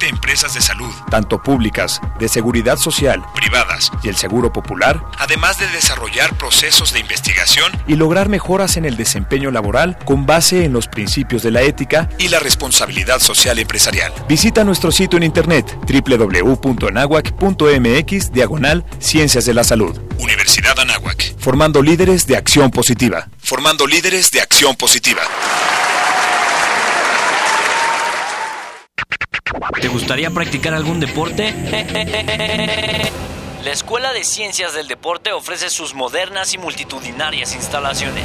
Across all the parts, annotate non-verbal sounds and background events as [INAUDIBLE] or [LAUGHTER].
20 empresas de salud, tanto públicas, de seguridad social, privadas y el Seguro Popular, además de desarrollar procesos de investigación y lograr mejoras en el desempeño laboral con base en los principios de la ética y la responsabilidad social empresarial. Visita nuestro sitio en internet www.anahuac.mx diagonal Ciencias de la Salud. Universidad Anáhuac, formando líderes de acción positiva. Formando líderes de acción positiva. ¿Te gustaría practicar algún deporte? La Escuela de Ciencias del Deporte ofrece sus modernas y multitudinarias instalaciones.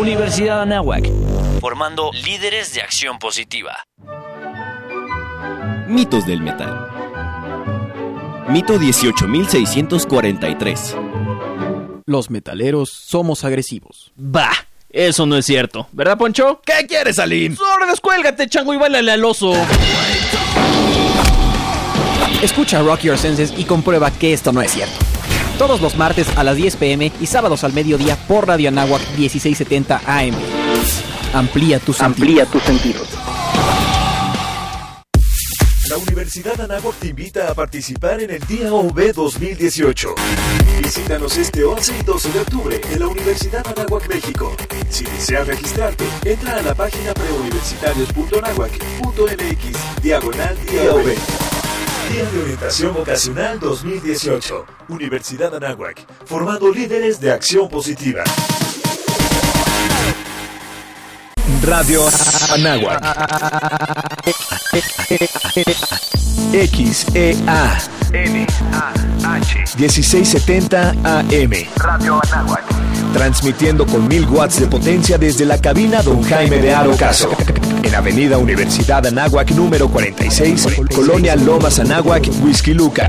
Universidad Anáhuac, formando líderes de acción positiva. Mitos del metal. Mito 18643. Los metaleros somos agresivos. Bah, eso no es cierto. ¿Verdad, Poncho? ¿Qué quieres, Aline? Solo descuélgate, chango, y bailale al oso. Escucha Rock Your Senses y comprueba que esto no es cierto. Todos los martes a las 10 pm y sábados al mediodía por Radio Anáhuac 1670 AM. Amplía tus Amplía tus sentidos. La Universidad Anáhuac te invita a participar en el Día OB 2018. Visítanos este 11 y 12 de octubre en la Universidad Anáhuac, México. Si deseas registrarte, entra a la página preuniversitarios.anáhuac.mx, diagonal Día OB. Día de Orientación Vocacional 2018. Universidad Anáhuac, formando líderes de acción positiva. Radio Anáhuac. XEA. NAH. 1670 AM. Radio Anáhuac. Transmitiendo con 1000 watts de potencia desde la cabina Don Jaime de Aro Caso. En Avenida Universidad Anáhuac número 46, Colonia Lomas Anáhuac, Whisky Luca.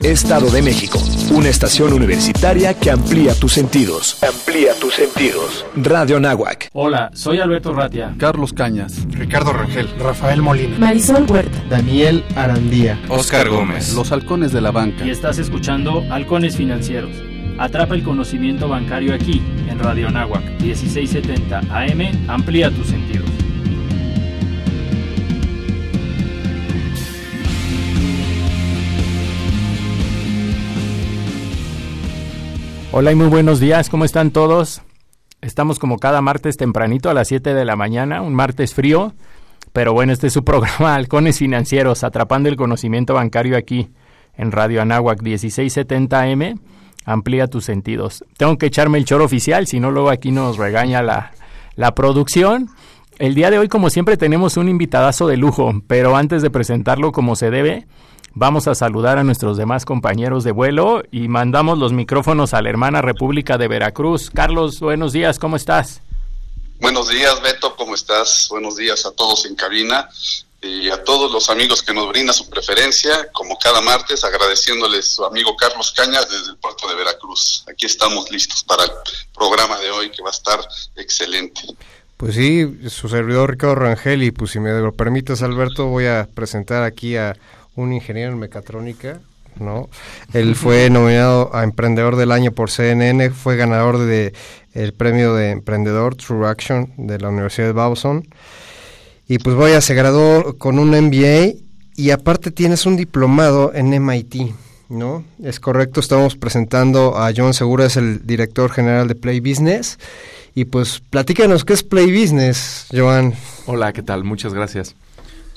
Estado de México, una estación universitaria que amplía tus sentidos. Amplía tus sentidos. Radio Anáhuac. Hola, soy Alberto Ratia. Carlos Cañas. Ricardo Rangel. Rafael Molina. Marisol Huerta. Daniel Arandía. Oscar Gómez. Los halcones de la banca. Y estás escuchando Halcones Financieros. Atrapa el conocimiento bancario aquí, en Radio Anáhuac, 1670 AM. Amplía tus sentidos. Hola y muy buenos días, ¿cómo están todos? Estamos como cada martes tempranito a las 7 de la mañana, un martes frío, pero bueno, este es su programa Halcones Financieros, atrapando el conocimiento bancario aquí en Radio Anáhuac 1670M. Amplía tus sentidos. Tengo que echarme el choro oficial, si no luego aquí nos regaña la, la producción. El día de hoy, como siempre, tenemos un invitadazo de lujo, pero antes de presentarlo como se debe, Vamos a saludar a nuestros demás compañeros de vuelo y mandamos los micrófonos a la hermana República de Veracruz. Carlos, buenos días, ¿cómo estás? Buenos días, Beto, ¿cómo estás? Buenos días a todos en cabina y a todos los amigos que nos brinda su preferencia, como cada martes, agradeciéndoles su amigo Carlos Cañas desde el puerto de Veracruz. Aquí estamos listos para el programa de hoy que va a estar excelente. Pues sí, su servidor Ricardo Rangel y pues si me lo permites Alberto voy a presentar aquí a un ingeniero en mecatrónica, ¿no? Él [LAUGHS] fue nominado a Emprendedor del Año por CNN, fue ganador de el premio de Emprendedor True Action de la Universidad de Bauson. Y pues vaya, se graduó con un MBA y aparte tienes un diplomado en MIT, ¿no? Es correcto, estamos presentando a John Segura, es el director general de Play Business. Y pues platícanos qué es Play Business, Joan. Hola, ¿qué tal? Muchas gracias.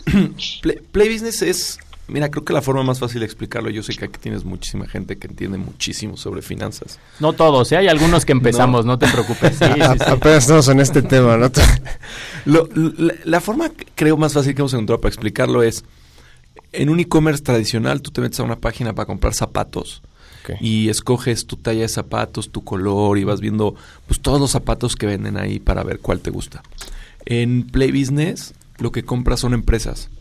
[CLEARS THROAT] Play, Play Business es Mira, creo que la forma más fácil de explicarlo, yo sé que aquí tienes muchísima gente que entiende muchísimo sobre finanzas. No todos, ¿eh? hay algunos que empezamos, no, te preocupes. Sí, sí, sí. Apenas estamos en este tema, ¿no? [LAUGHS] Lo, la, la, forma, creo, más fácil que hemos encontrado para explicarlo es, en un e-commerce tradicional, tú te metes a una página para comprar zapatos okay. y escoges tu talla de zapatos, tu color y vas viendo pues todos los zapatos que venden ahí para ver cuál te gusta. En Play Business, lo que compras son empresas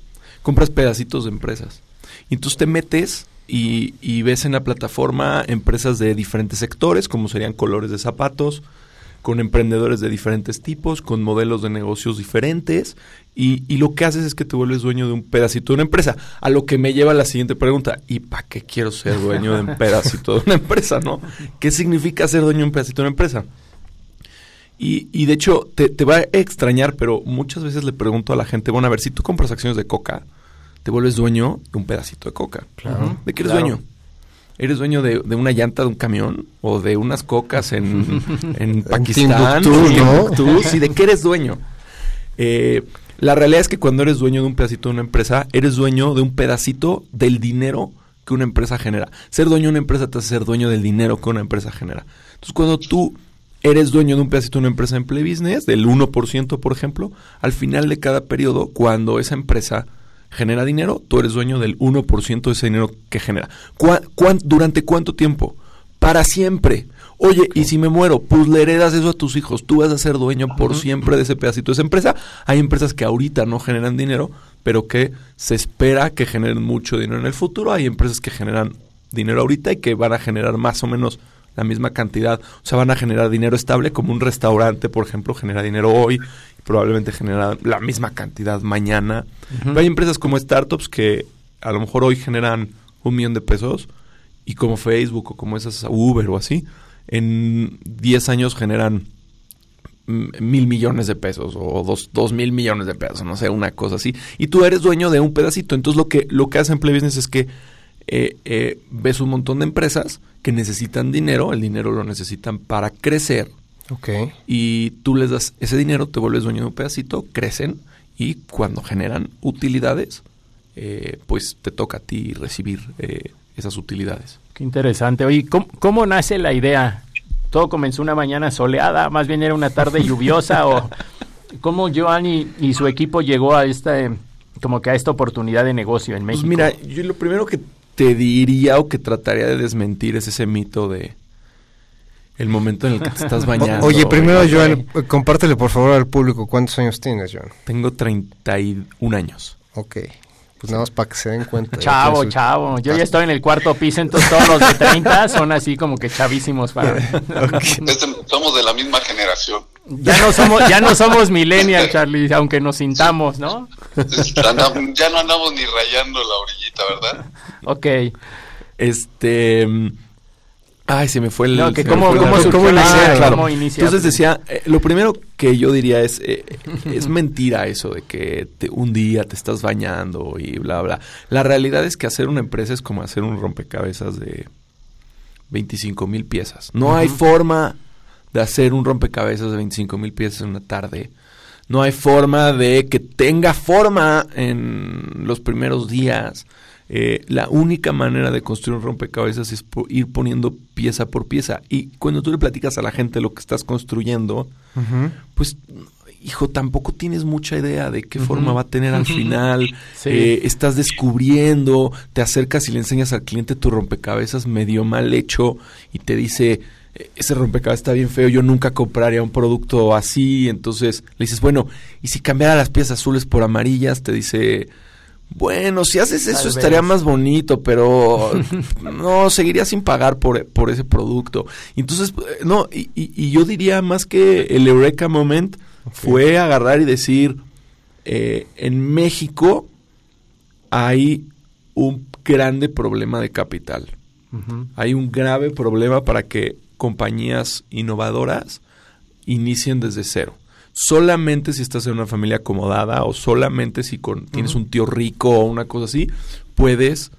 compras pedacitos de empresas. Y entonces te metes y, y ves en la plataforma empresas de diferentes sectores, como serían colores de zapatos, con emprendedores de diferentes tipos, con modelos de negocios diferentes, y, lo que haces es que te vuelves dueño de un pedacito de una empresa. A lo que me lleva la siguiente pregunta, ¿y para qué quiero ser dueño de un pedacito de una [LAUGHS] empresa, no? ¿Qué significa ser dueño de un pedacito de una empresa? Y, y de hecho, te, te, va a extrañar, pero muchas veces le pregunto a la gente, bueno, a ver, si tú compras acciones de coca, te vuelves dueño de un pedacito de coca. Claro. ¿De qué eres Claro. dueño? ¿Eres dueño de, de una llanta de un camión? ¿O de unas cocas en, [LAUGHS] en Pakistán? Timbuktu, ¿no? Timbuktu. Sí, ¿de qué eres dueño? Eh, la realidad es que cuando eres dueño de un pedacito de una empresa, eres dueño de un pedacito del dinero que una empresa genera. Ser dueño de una empresa te hace ser dueño del dinero que una empresa genera. Entonces, cuando tú eres dueño de un pedacito de una empresa en Play Business, del 1%, por ejemplo, al final de cada periodo, cuando esa empresa genera dinero, tú eres dueño del 1% de ese dinero que genera. ¿Cuá- cuán- ¿Durante cuánto tiempo? Para siempre. Oye, y si me muero, pues le heredas eso a tus hijos. Tú vas a ser dueño por siempre de ese pedacito de esa empresa. Hay empresas que ahorita no generan dinero, pero que se espera que generen mucho dinero en el futuro. Hay empresas que generan dinero ahorita y que van a generar más o menos la misma cantidad. O sea, van a generar dinero estable, como un restaurante, por ejemplo, genera dinero hoy y probablemente genera la misma cantidad mañana. Pero hay empresas como startups que a lo mejor hoy generan un millón de pesos y como Facebook o como esas Uber o así, en 10 años generan mil millones de pesos o dos, dos mil millones de pesos, no sé, una cosa así. Y tú eres dueño de un pedacito. Entonces lo que, lo que hace en Play Business es que eh, eh, ves un montón de empresas que necesitan dinero, el dinero lo necesitan para crecer Ok. y tú les das ese dinero, te vuelves dueño de un pedacito, crecen y cuando generan utilidades, eh, pues te toca a ti recibir eh, esas utilidades. Qué interesante. Oye, ¿cómo, cómo nace la idea? ¿Todo comenzó una mañana soleada? ¿Más bien era una tarde lluviosa? ¿O cómo Joan y, y su equipo llegó a esta, como que a esta oportunidad de negocio en México? Pues mira, yo lo primero que te diría o que trataría de desmentir es ese mito de el momento en el que te estás [LAUGHS] bañando. Oye, primero, Joan, compártele por favor al público cuántos años tienes, Joan. Tengo 31 años. Ok. Pues nada más para que se den cuenta. Chavo, chavo. Yo ya estoy en el cuarto piso, entonces todos los de 30 son así como que chavísimos para... [LAUGHS] Este, somos de la misma generación. Ya no somos, ya no somos [LAUGHS] millennial, Charlie, aunque nos sintamos, ¿no? Ya no andamos ni rayando la orillita, ¿verdad? [LAUGHS] Ok. Este. mm, Ay, se me fue el. No, que cómo- cómo Ah, claro. inicia. Entonces decía, eh, lo primero que yo diría es, eh, [LAUGHS] es mentira eso de que te- un día te estás bañando y bla, bla. La realidad es que hacer una empresa es como hacer un rompecabezas de 25 mil piezas. No hay forma de hacer un rompecabezas de 25 mil piezas en una tarde. No hay forma de que tenga forma en los primeros días. Eh, la única manera de construir un rompecabezas es ir poniendo pieza por pieza. Y cuando tú le platicas a la gente lo que estás construyendo, pues, hijo, tampoco tienes mucha idea de qué forma va a tener al final. [LAUGHS] Sí. Eh, estás descubriendo, te acercas y le enseñas al cliente tu rompecabezas medio mal hecho y te dice, "Eh, ese rompecabezas está bien feo, yo nunca compraría un producto así. Entonces le dices, bueno, y si cambiara las piezas azules por amarillas, te dice... Bueno, si haces eso estaría más bonito, pero [LAUGHS] no, seguiría sin pagar por, por ese producto. Entonces, eh, no, y, y- yo diría más que el Eureka Moment fue agarrar y decir, eh, en México hay un grande problema de capital. Hay un grave problema para que compañías innovadoras inicien desde cero. Solamente si estás en una familia acomodada o solamente si con, tienes un tío rico o una cosa así, puedes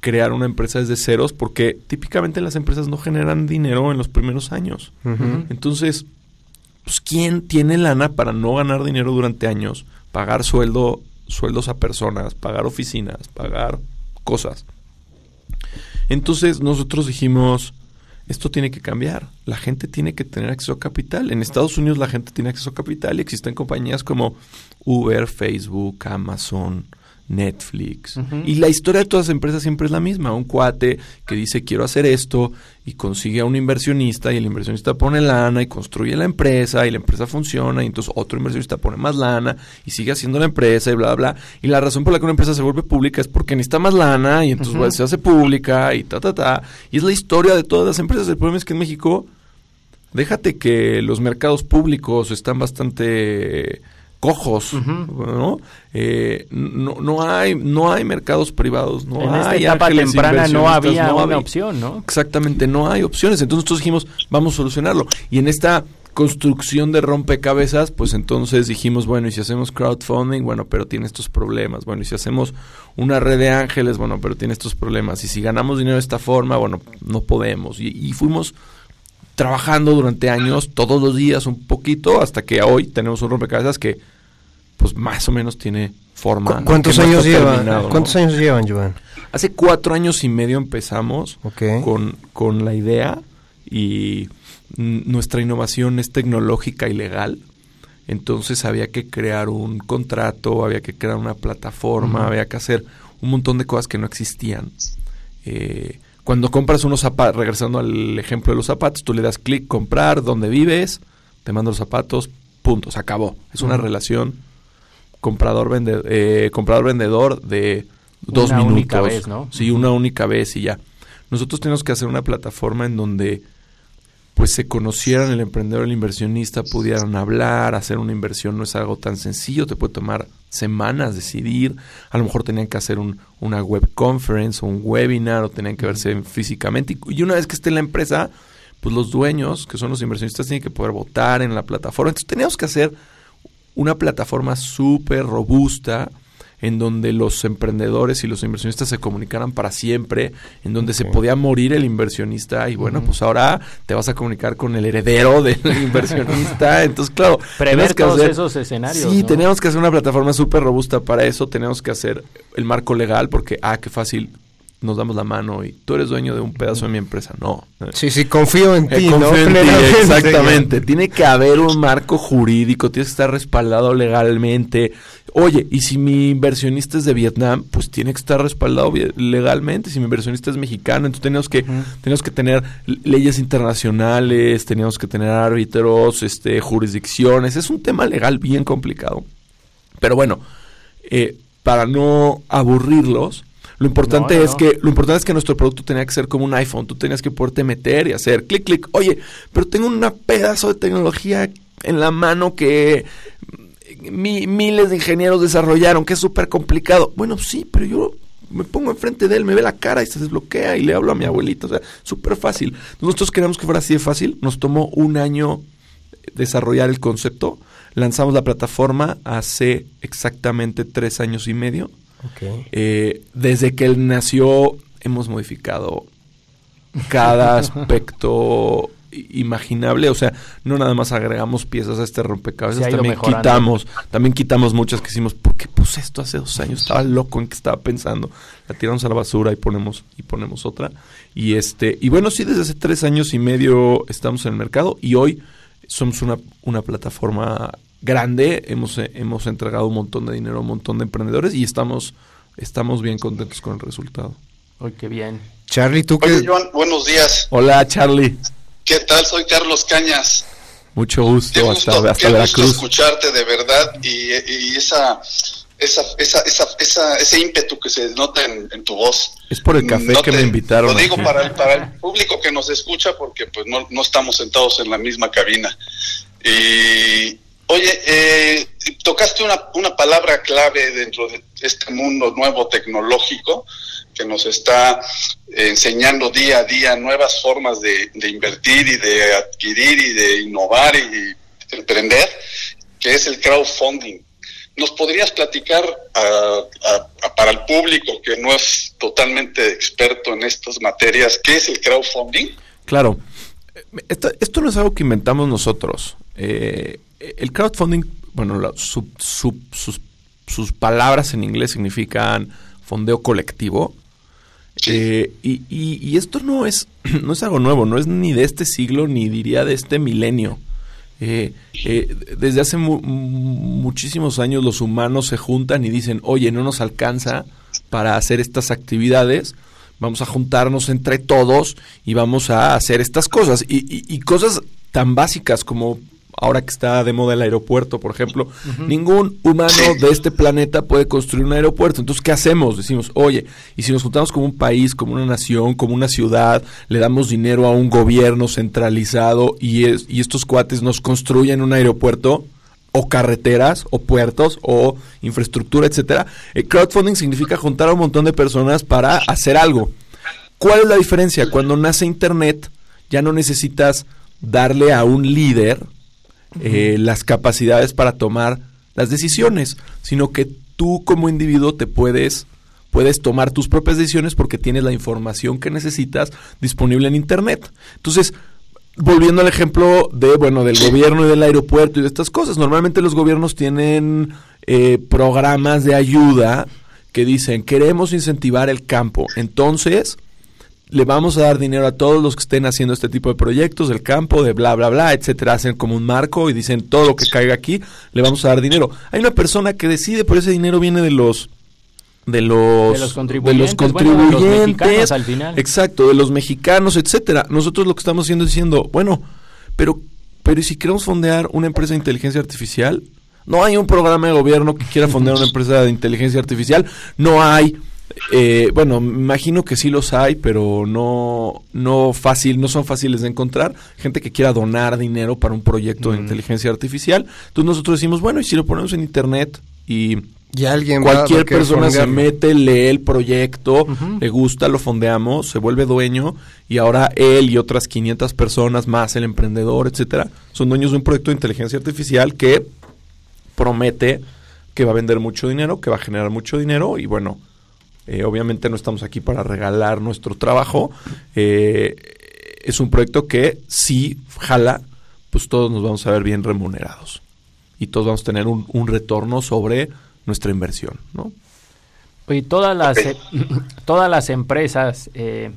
crear una empresa desde ceros porque típicamente las empresas no generan dinero en los primeros años. Entonces, pues ¿quién tiene lana para no ganar dinero durante años? Pagar sueldo, sueldos a personas, pagar oficinas, pagar cosas. Entonces nosotros dijimos, esto tiene que cambiar. La gente tiene que tener acceso a capital. En Estados Unidos la gente tiene acceso a capital y existen compañías como Uber, Facebook, Amazon, Netflix. Y la historia de todas las empresas siempre es la misma. Un cuate que dice quiero hacer esto y consigue a un inversionista y el inversionista pone lana y construye la empresa y la empresa funciona y entonces otro inversionista pone más lana y sigue haciendo la empresa y bla, bla, bla. Y la razón por la que una empresa se vuelve pública es porque necesita más lana y entonces pues, se hace pública y ta, ta, ta. Y es la historia de todas las empresas. El problema es que en México, déjate que los mercados públicos están bastante cojos, ¿no? Eh, ¿no? no, hay no hay mercados privados, no en hay esta etapa temprana no había una opción, ¿no? Exactamente, no hay opciones. Entonces nosotros dijimos, vamos a solucionarlo. Y en esta construcción de rompecabezas, pues entonces dijimos, bueno, y si hacemos crowdfunding, bueno, pero tiene estos problemas. Bueno, y si hacemos una red de ángeles, bueno, pero tiene estos problemas. Y si ganamos dinero de esta forma, bueno, no podemos. y fuimos trabajando durante años, todos los días un poquito, hasta que hoy tenemos un rompecabezas que pues más o menos tiene forma. ¿Cuántos años llevan? ¿Cuántos años llevan, Joan? Hace cuatro años y medio empezamos con, con la idea y nuestra innovación es tecnológica y legal. Entonces había que crear un contrato, había que crear una plataforma, había que hacer un montón de cosas que no existían. Eh, cuando compras unos zapatos, regresando al ejemplo de los zapatos, tú le das clic, comprar, donde vives, te mando los zapatos, punto, se acabó. Es una relación comprador-vendedor eh, comprador -vendedor de dos una Única vez, ¿no? Sí, una única vez y ya. Nosotros tenemos que hacer una plataforma en donde pues se conocieran el emprendedor, el inversionista, pudieran hablar, hacer una inversión no es algo tan sencillo, te puede tomar semanas decidir, a lo mejor tenían que hacer un, una web conference o un webinar o tenían que verse físicamente y, una vez que esté en la empresa, pues los dueños, que son los inversionistas, tienen que poder votar en la plataforma. Entonces teníamos que hacer una plataforma súper robusta en donde los emprendedores y los inversionistas se comunicaran para siempre, en donde se podía morir el inversionista y bueno, pues ahora te vas a comunicar con el heredero del [LAUGHS] inversionista. Entonces, claro, prever que todos esos escenarios. Sí, tenemos que hacer una plataforma súper robusta para eso, tenemos que hacer el marco legal porque, ah, qué fácil nos damos la mano y tú eres dueño de un pedazo de mi empresa. No. Sí, sí, confío en eh, ti, confío En ti, exactamente. Tiene que haber un marco jurídico, tienes que estar respaldado legalmente. Oye, y si mi inversionista es de Vietnam, pues tiene que estar respaldado legalmente. Si mi inversionista es mexicano, entonces tenemos que, tenemos que tener leyes internacionales, tenemos que tener árbitros, este, jurisdicciones. Es un tema legal bien complicado. Pero bueno, eh, para no aburrirlos, lo importante es que lo importante es que nuestro producto tenía que ser como un iPhone. Tú tenías que poderte meter y hacer clic clic. Oye, pero tengo un pedazo de tecnología en la mano que miles de ingenieros desarrollaron, que es súper complicado. Bueno, sí, pero yo me pongo enfrente de él, me ve la cara y se desbloquea y le hablo a mi abuelito. O sea, súper fácil. Nosotros queríamos que fuera así de fácil. Nos tomó un año desarrollar el concepto. Lanzamos la plataforma hace exactamente tres años y medio. Eh, desde que él nació hemos modificado cada [LAUGHS] aspecto imaginable, o sea, no nada más agregamos piezas a este rompecabezas, también quitamos, también quitamos muchas que hicimos, ¿por qué puse esto hace dos años? Estaba loco en qué estaba pensando. La tiramos a la basura y ponemos, y ponemos otra. Y este, y bueno, sí, desde hace tres años y medio estamos en el mercado y hoy somos una, una plataforma grande, hemos, eh, hemos entregado un montón de dinero a un montón de emprendedores y estamos, estamos bien contentos con el resultado. Uy, qué bien. Charlie, tú qué... Joan, buenos días. Hola, Charlie. ¿Qué tal? Soy Carlos Cañas. Mucho gusto, hasta, hasta Veracruz. escucharte de verdad y, y esa, esa, esa, esa, ese ímpetu que se nota en, tu voz. Es por el café que me invitaron. Lo digo para el, para el público que nos escucha porque pues no, no estamos sentados en la misma cabina. Y, Oye, eh, tocaste una, palabra clave dentro de este mundo nuevo tecnológico que nos está enseñando día a día nuevas formas de, invertir y de adquirir y de innovar y, emprender, que es el crowdfunding. ¿Nos podrías platicar para el público que no es totalmente experto en estas materias, qué es el crowdfunding? Claro, esto, esto no es algo que inventamos nosotros. Eh, el crowdfunding, bueno, sus, sus, palabras en inglés significan fondeo colectivo. Eh, y, y, esto no es, [CLEARS THROAT] no es algo nuevo, no es ni de este siglo, ni diría de este milenio. Eh, eh, desde hace muchísimos años los humanos se juntan y dicen, oye, no nos alcanza para hacer estas actividades, vamos a juntarnos entre todos y vamos a hacer estas cosas. y cosas tan básicas como ahora que está de moda el aeropuerto, por ejemplo, ningún humano de este planeta puede construir un aeropuerto. Entonces, ¿qué hacemos? Decimos, oye, y si nos juntamos como un país, como una nación, como una ciudad, le damos dinero a un gobierno centralizado y, es, y estos cuates nos construyen un aeropuerto, o carreteras, o puertos, o infraestructura, etcétera. El crowdfunding significa juntar a un montón de personas para hacer algo. ¿Cuál es la diferencia? Cuando nace Internet, ya no necesitas darle a un líder eh, las capacidades para tomar las decisiones, sino que tú como individuo te puedes puedes tomar tus propias decisiones porque tienes la información que necesitas disponible en internet. Entonces, volviendo al ejemplo de bueno del gobierno y del aeropuerto y de estas cosas, normalmente los gobiernos tienen eh, programas de ayuda que dicen queremos incentivar el campo, entonces le vamos a dar dinero a todos los que estén haciendo este tipo de proyectos del campo, de bla, bla, bla, etcétera. Hacen como un marco y dicen todo lo que caiga aquí, le vamos a dar dinero. Hay una persona que decide, pero ese dinero viene de los de los, de los contribuyentes, al final. exacto, de los mexicanos, etcétera. Nosotros lo que estamos haciendo es diciendo, bueno, pero pero ¿y si queremos fondear una empresa de inteligencia artificial? No hay un programa de gobierno que quiera fondear una [LAUGHS] empresa de inteligencia artificial, no hay eh, bueno, imagino que sí los hay, pero no, no fácil, no son fáciles de encontrar. Gente que quiera donar dinero para un proyecto de inteligencia artificial. Entonces nosotros decimos, bueno, y si lo ponemos en internet y alguien cualquier persona se mete, lee el proyecto, le gusta, lo fondeamos, se vuelve dueño y ahora él y otras 500 personas más, el emprendedor, etcétera, son dueños de un proyecto de inteligencia artificial que promete que va a vender mucho dinero, que va a generar mucho dinero y bueno, eh, obviamente no estamos aquí para regalar nuestro trabajo. Eh, es un proyecto que si jala, pues todos nos vamos a ver bien remunerados. Y todos vamos a tener un, retorno sobre nuestra inversión, ¿no? Y todas las, e, [CLEARS THROAT] todas las empresas eh,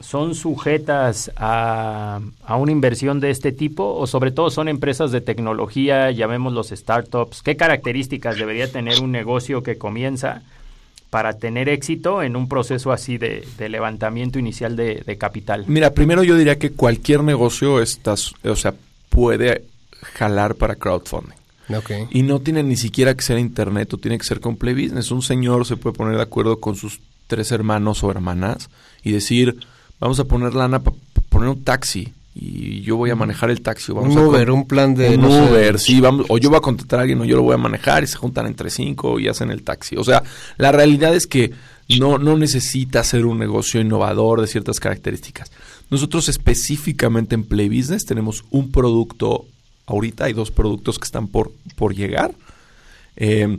son sujetas a, a, una inversión de este tipo o sobre todo son empresas de tecnología, llamémoslos startups. ¿Qué características debería tener un negocio que comienza para tener éxito en un proceso así de, levantamiento inicial de, capital? Mira, primero yo diría que cualquier negocio estás, o sea, puede jalar para crowdfunding. Okay. Y no tiene ni siquiera que ser internet o tiene que ser con Play Business. Un señor se puede poner de acuerdo con sus tres hermanos o hermanas y decir, vamos a poner lana para poner un taxi y yo voy a manejar el taxi. Vamos un Uber, un plan de... Un Uber, sí, vamos, o yo voy a contratar a alguien o yo lo voy a manejar y se juntan entre cinco y hacen el taxi. O sea, la realidad es que no, no necesita ser un negocio innovador de ciertas características. Nosotros específicamente en Play Business tenemos un producto, ahorita hay dos productos que están por, por llegar. Eh,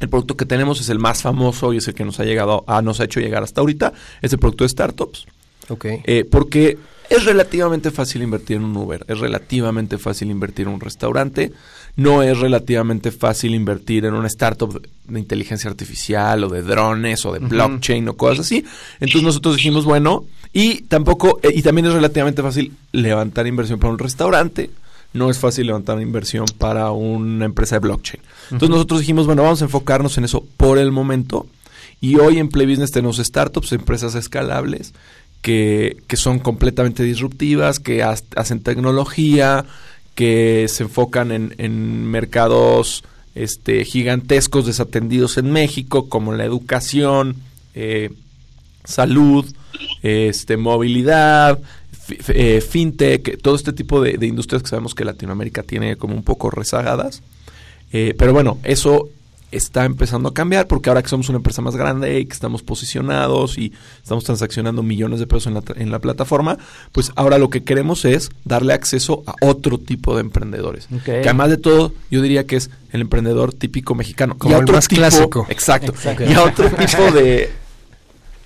el producto que tenemos es el más famoso y es el que nos ha llegado a, nos ha hecho llegar hasta ahorita, es el producto de startups. Okay. Eh, porque es relativamente fácil invertir en un Uber, es relativamente fácil invertir en un restaurante, no es relativamente fácil invertir en una startup de inteligencia artificial o de drones o de blockchain o cosas así. Entonces nosotros dijimos, bueno, y tampoco, eh, y también es relativamente fácil levantar inversión para un restaurante, no es fácil levantar inversión para una empresa de blockchain. Entonces nosotros dijimos, bueno, vamos a enfocarnos en eso por el momento. Y hoy en Play Business tenemos startups, empresas escalables, que, son completamente disruptivas, que hacen tecnología, que se enfocan en, mercados este, gigantescos desatendidos en México, como la educación, eh, salud, este, movilidad, eh, fintech, todo este tipo de, industrias que sabemos que Latinoamérica tiene como un poco rezagadas. Eh, pero bueno, eso está empezando a cambiar porque ahora que somos una empresa más grande y que estamos posicionados y estamos transaccionando millones de pesos en la, en la plataforma, pues ahora lo que queremos es darle acceso a otro tipo de emprendedores. Que además de todo, yo diría que es el emprendedor típico mexicano. Como el más clásico. Exacto. Y a otro tipo de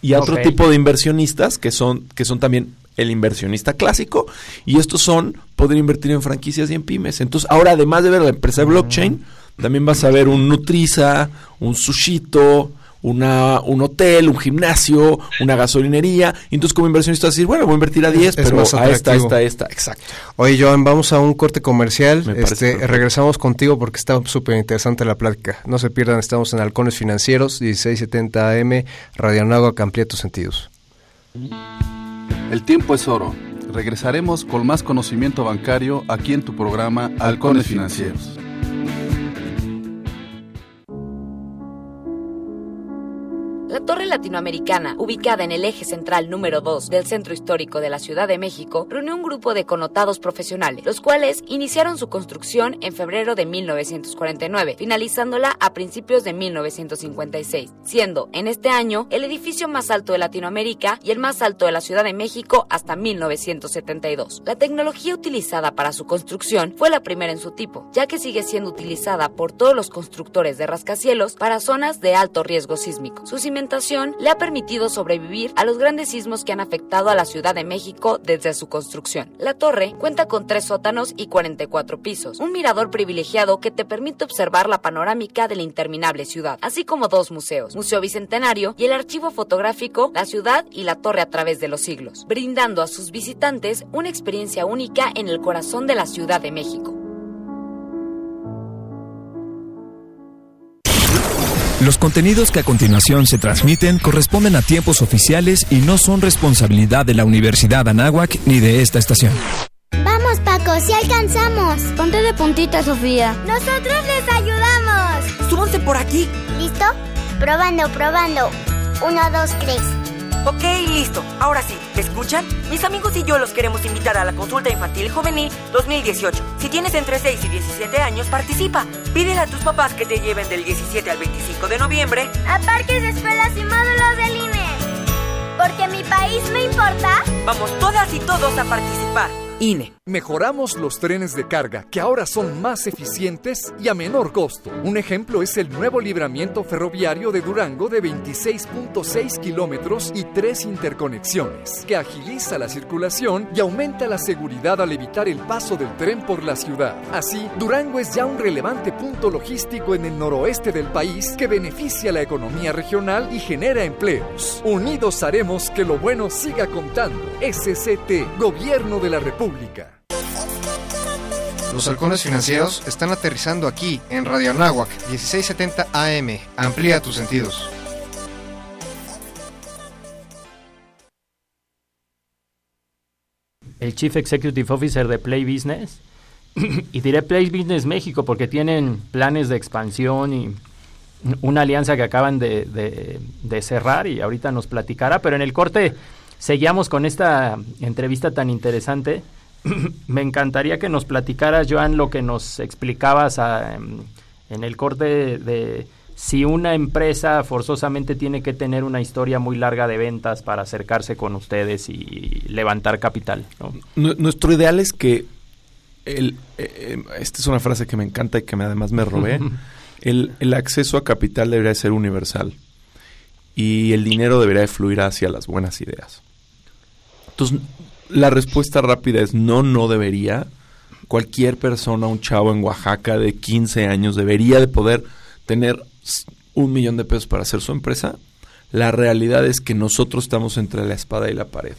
y a otro tipo de inversionistas que son que son también el inversionista clásico y estos son poder invertir en franquicias y en pymes. Entonces, ahora además de ver la empresa de blockchain, también vas a ver un Nutriza, un Sushito, una, un hotel, un gimnasio, una gasolinería. Y entonces como inversionista decir, bueno, voy a invertir a 10, pero a esta, esta, esta. Exacto. Oye, Joan, vamos a un corte comercial. Este, regresamos contigo porque está súper interesante la plática. No se pierdan, estamos en Halcones Financieros, 1670 AM, Radio Nago, amplía tus sentidos. El tiempo es oro. Regresaremos con más conocimiento bancario aquí en tu programa Halcones Financieros. La Torre Latinoamericana, ubicada en el eje central número 2 del Centro Histórico de la Ciudad de México, reunió un grupo de connotados profesionales, los cuales iniciaron su construcción en febrero de 1949, finalizándola a principios de 1956, siendo en este año el edificio más alto de Latinoamérica y el más alto de la Ciudad de México hasta 1972. La tecnología utilizada para su construcción fue la primera en su tipo, ya que sigue siendo utilizada por todos los constructores de rascacielos para zonas de alto riesgo sísmico. Su le ha permitido sobrevivir a los grandes sismos que han afectado a la Ciudad de México desde su construcción. La torre cuenta con tres sótanos y 44 pisos, un mirador privilegiado que te permite observar la panorámica de la interminable ciudad, así como dos museos, Museo Bicentenario y el archivo fotográfico La ciudad y la torre a través de los siglos, brindando a sus visitantes una experiencia única en el corazón de la Ciudad de México. Los contenidos que a continuación se transmiten corresponden a tiempos oficiales y no son responsabilidad de la Universidad Anáhuac ni de esta estación. Vamos, Paco, si alcanzamos. Ponte de puntita, Sofía. Nosotros les ayudamos. Súbanse por aquí. ¿Listo? Probando, probando. Uno, dos, tres. Ok, listo. Ahora sí, ¿me escuchan? Mis amigos y yo los queremos invitar a la consulta infantil juvenil 2018. Si tienes entre 6 y 17 años, participa. Pídele a tus papás que te lleven del 17 al 25 de noviembre a parques, escuelas y módulos del INE. Porque mi país me importa. Vamos todas y todos a participar. INE. Mejoramos los trenes de carga, que ahora son más eficientes y a menor costo. Un ejemplo es el nuevo libramiento ferroviario de Durango de 26.6 kilómetros y tres interconexiones, que agiliza la circulación y aumenta la seguridad al evitar el paso del tren por la ciudad. Así, Durango es ya un relevante punto logístico en el noroeste del país que beneficia la economía regional y genera empleos. Unidos haremos que lo bueno siga contando. SCT, Gobierno de la República. Los halcones financieros están aterrizando aquí en Radio Anáhuac 1670 AM. Amplía tus sentidos. El Chief Executive Officer de Play Business. [COUGHS] y diré Play Business México porque tienen planes de expansión y una alianza que acaban de, de cerrar y ahorita nos platicará. Pero en el corte seguíamos con esta entrevista tan interesante [COUGHS] me encantaría que nos platicaras, Joan, lo que nos explicabas em, en el corte de, si una empresa forzosamente tiene que tener una historia muy larga de ventas para acercarse con ustedes y levantar capital. Nuestro ideal es que el, eh, em, esta es una frase que me encanta y que además me robé. [LAUGHS] el, el acceso a capital debería ser universal y el dinero debería fluir hacia las buenas ideas. Entonces, la respuesta rápida es no, no debería. Cualquier persona, un chavo en Oaxaca de 15 años debería de poder tener un millón de pesos para hacer su empresa. La realidad es que nosotros estamos entre la espada y la pared.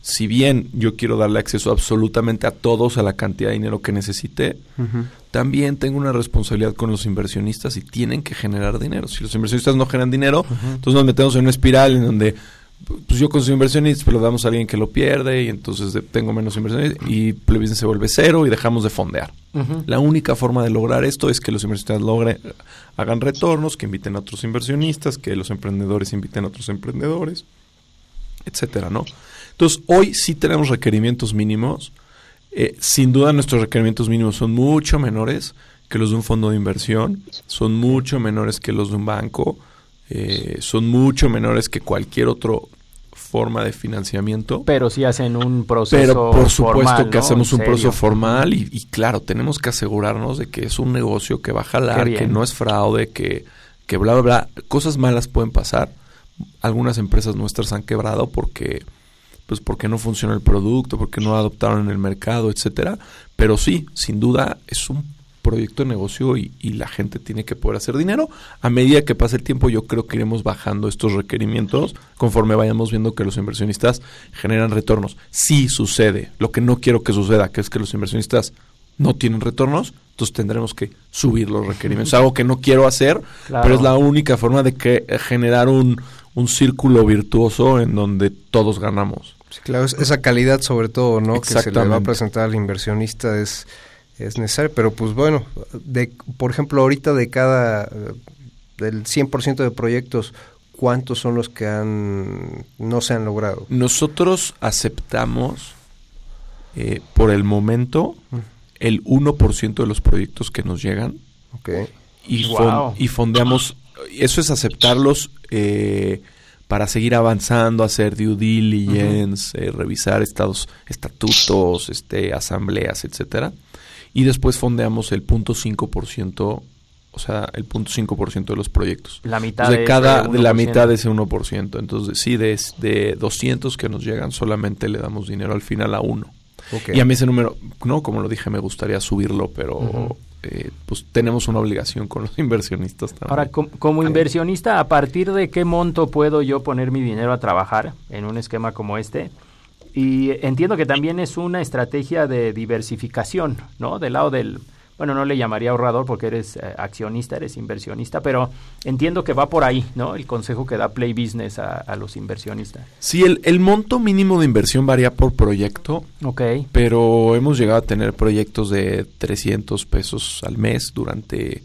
Si bien yo quiero darle acceso absolutamente a todos a la cantidad de dinero que necesite, también tengo una responsabilidad con los inversionistas y tienen que generar dinero. Si los inversionistas no generan dinero, entonces nos metemos en una espiral en donde pues yo consigo inversionistas, pero lo damos a alguien que lo pierde y entonces tengo menos inversiones y Plebiscite se vuelve cero y dejamos de fondear. La única forma de lograr esto es que los inversionistas logren, hagan retornos, que inviten a otros inversionistas, que los emprendedores inviten a otros emprendedores, etcétera, ¿no? Entonces, hoy sí tenemos requerimientos mínimos. Eh, sin duda nuestros requerimientos mínimos son mucho menores que los de un fondo de inversión, son mucho menores que los de un banco eh, son mucho menores que cualquier otro forma de financiamiento. Pero si hacen un proceso Pero por supuesto que hacemos un proceso formal y, claro, tenemos que asegurarnos de que es un negocio que va a jalar, que no es fraude, que, que bla, bla, bla. Cosas malas pueden pasar. Algunas empresas nuestras han quebrado porque pues porque no funciona el producto, porque no adoptaron en el mercado, etcétera. Pero sí, sin duda es un proyecto de negocio y, y, la gente tiene que poder hacer dinero. A medida que pase el tiempo, yo creo que iremos bajando estos requerimientos conforme vayamos viendo que los inversionistas generan retornos. Sí sucede, lo que no quiero que suceda, que es que los inversionistas no tienen retornos, entonces tendremos que subir los requerimientos. [LAUGHS] Algo que no quiero hacer, pero es la única forma de que generar un, un círculo virtuoso en donde todos ganamos. Sí, claro, esa calidad sobre todo, ¿no? Que se le va a presentar al inversionista es, es necesario, pero pues bueno, de, por ejemplo, ahorita de cada, del 100% de proyectos, ¿cuántos son los que han, no se han logrado? Nosotros aceptamos, eh, por el momento, el 1% de los proyectos que nos llegan. Okay. Y, wow. y fondeamos, eso es aceptarlos eh, para seguir avanzando, hacer due diligence, uh -huh. eh, revisar estados, estatutos, este, asambleas, etcétera. Y después fondeamos el 0.5%, o sea, el 0.5% de los proyectos. La mitad de, de cada, de la 1%. mitad de ese 1%. Entonces, sí, de, de 200 que nos llegan, solamente le damos dinero al final a uno. Okay. Y a mí ese número, no, como lo dije, me gustaría subirlo, pero uh -huh. eh, pues tenemos una obligación con los [LAUGHS] inversionistas también. Ahora, com como inversionista, ¿a partir de qué monto puedo yo poner mi dinero a trabajar en un esquema como este? Y entiendo que también es una estrategia de diversificación, ¿no? Del lado del, bueno, no le llamaría ahorrador porque eres eh, accionista, eres inversionista, pero entiendo que va por ahí, ¿no? El consejo que da Play Business a, a los inversionistas. Sí, el, el, monto mínimo de inversión varía por proyecto. Ok. Pero hemos llegado a tener proyectos de 300 pesos al mes durante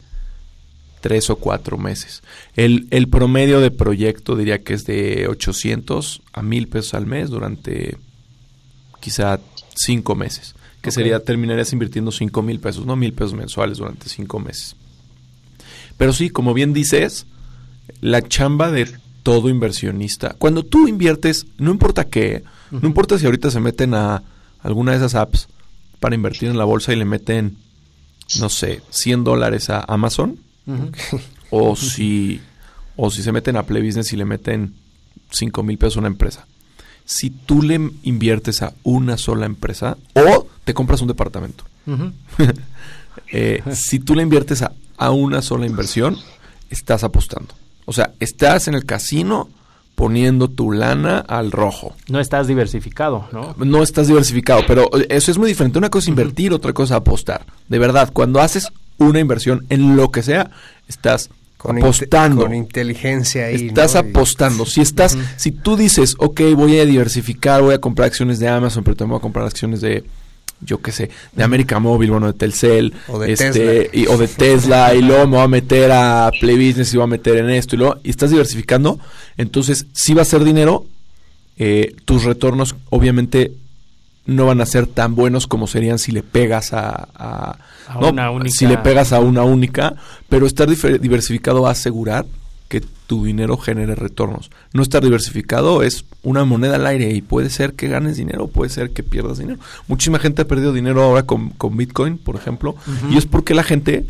tres o cuatro meses. El, el promedio de proyecto diría que es de 800 a 1000 pesos al mes durante quizá cinco meses que okay. sería terminarías invirtiendo cinco mil pesos, no mil pesos mensuales durante cinco meses. Pero sí, como bien dices, la chamba de todo inversionista, cuando tú inviertes, no importa qué, uh -huh. no importa si ahorita se meten a alguna de esas apps para invertir en la bolsa y le meten, no sé, 100 dólares a Amazon, uh -huh. o si o si se meten a Play Business y le meten 5 mil pesos a una empresa. Si tú le inviertes a una sola empresa, o te compras un departamento. Uh [LAUGHS] -huh. eh, si tú le inviertes a, a, una sola inversión, estás apostando. O sea, estás en el casino poniendo tu lana al rojo. No estás diversificado, ¿no? No estás diversificado, pero eso es muy diferente. Una cosa es invertir, uh -huh. otra cosa es apostar. De verdad, cuando haces una inversión en lo que sea, estás con apostando. con inteligencia ahí. Estás ¿no? apostando. Si estás, uh -huh. si tú dices, ok, voy a diversificar, voy a comprar acciones de Amazon, pero también voy a comprar acciones de, yo qué sé, de América Móvil, bueno, de Telcel, o de este, Tesla, y, o de Tesla, y luego me voy a meter a Play Business y voy a meter en esto, y luego, y estás diversificando, entonces si va a ser dinero, eh, tus retornos obviamente no van a ser tan buenos como serían si le pegas a, a, a no, una única. si le pegas a una única, pero estar diversificado va a asegurar que tu dinero genere retornos. No estar diversificado es una moneda al aire y puede ser que ganes dinero, puede ser que pierdas dinero. Muchísima gente ha perdido dinero ahora con, con Bitcoin, por ejemplo, uh -huh. y es porque la gente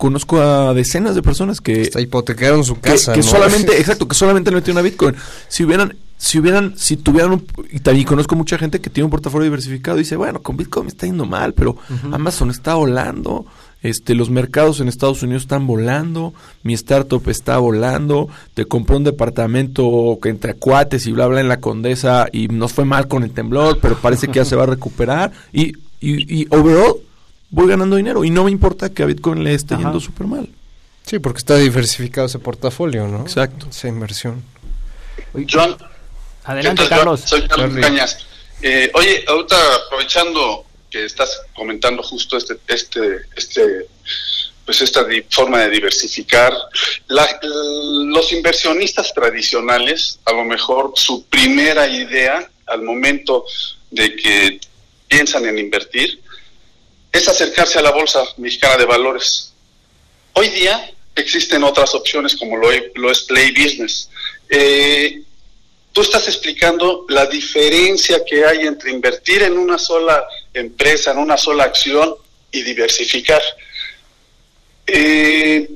conozco a decenas de personas que Hasta hipotecaron su casa, que, que ¿no? solamente, [LAUGHS] exacto, que solamente le metieron a Bitcoin. Si hubieran si hubieran, si tuvieran, un, y también conozco mucha gente que tiene un portafolio diversificado y dice, bueno, con Bitcoin me está yendo mal, pero uh -huh. Amazon está volando, este, los mercados en Estados Unidos están volando, mi startup está volando, te compró un departamento que entre cuates y bla bla en la Condesa y nos fue mal con el temblor, pero parece que ya se va a recuperar y, y, y overall voy ganando dinero y no me importa que a Bitcoin le esté Ajá. yendo súper mal. Sí, porque está diversificado ese portafolio, ¿no? Exacto. Esa inversión. John, Adelante, Carlos. Soy Carlos Cañas. Eh, oye, ahorita aprovechando que estás comentando justo este, este, este, pues esta forma de diversificar, la, los inversionistas tradicionales, a lo mejor su primera idea al momento de que piensan en invertir es acercarse a la bolsa mexicana de valores. Hoy día existen otras opciones como lo, lo es Play Business. Eh, tú estás explicando la diferencia que hay entre invertir en una sola empresa, en una sola acción y diversificar. Eh,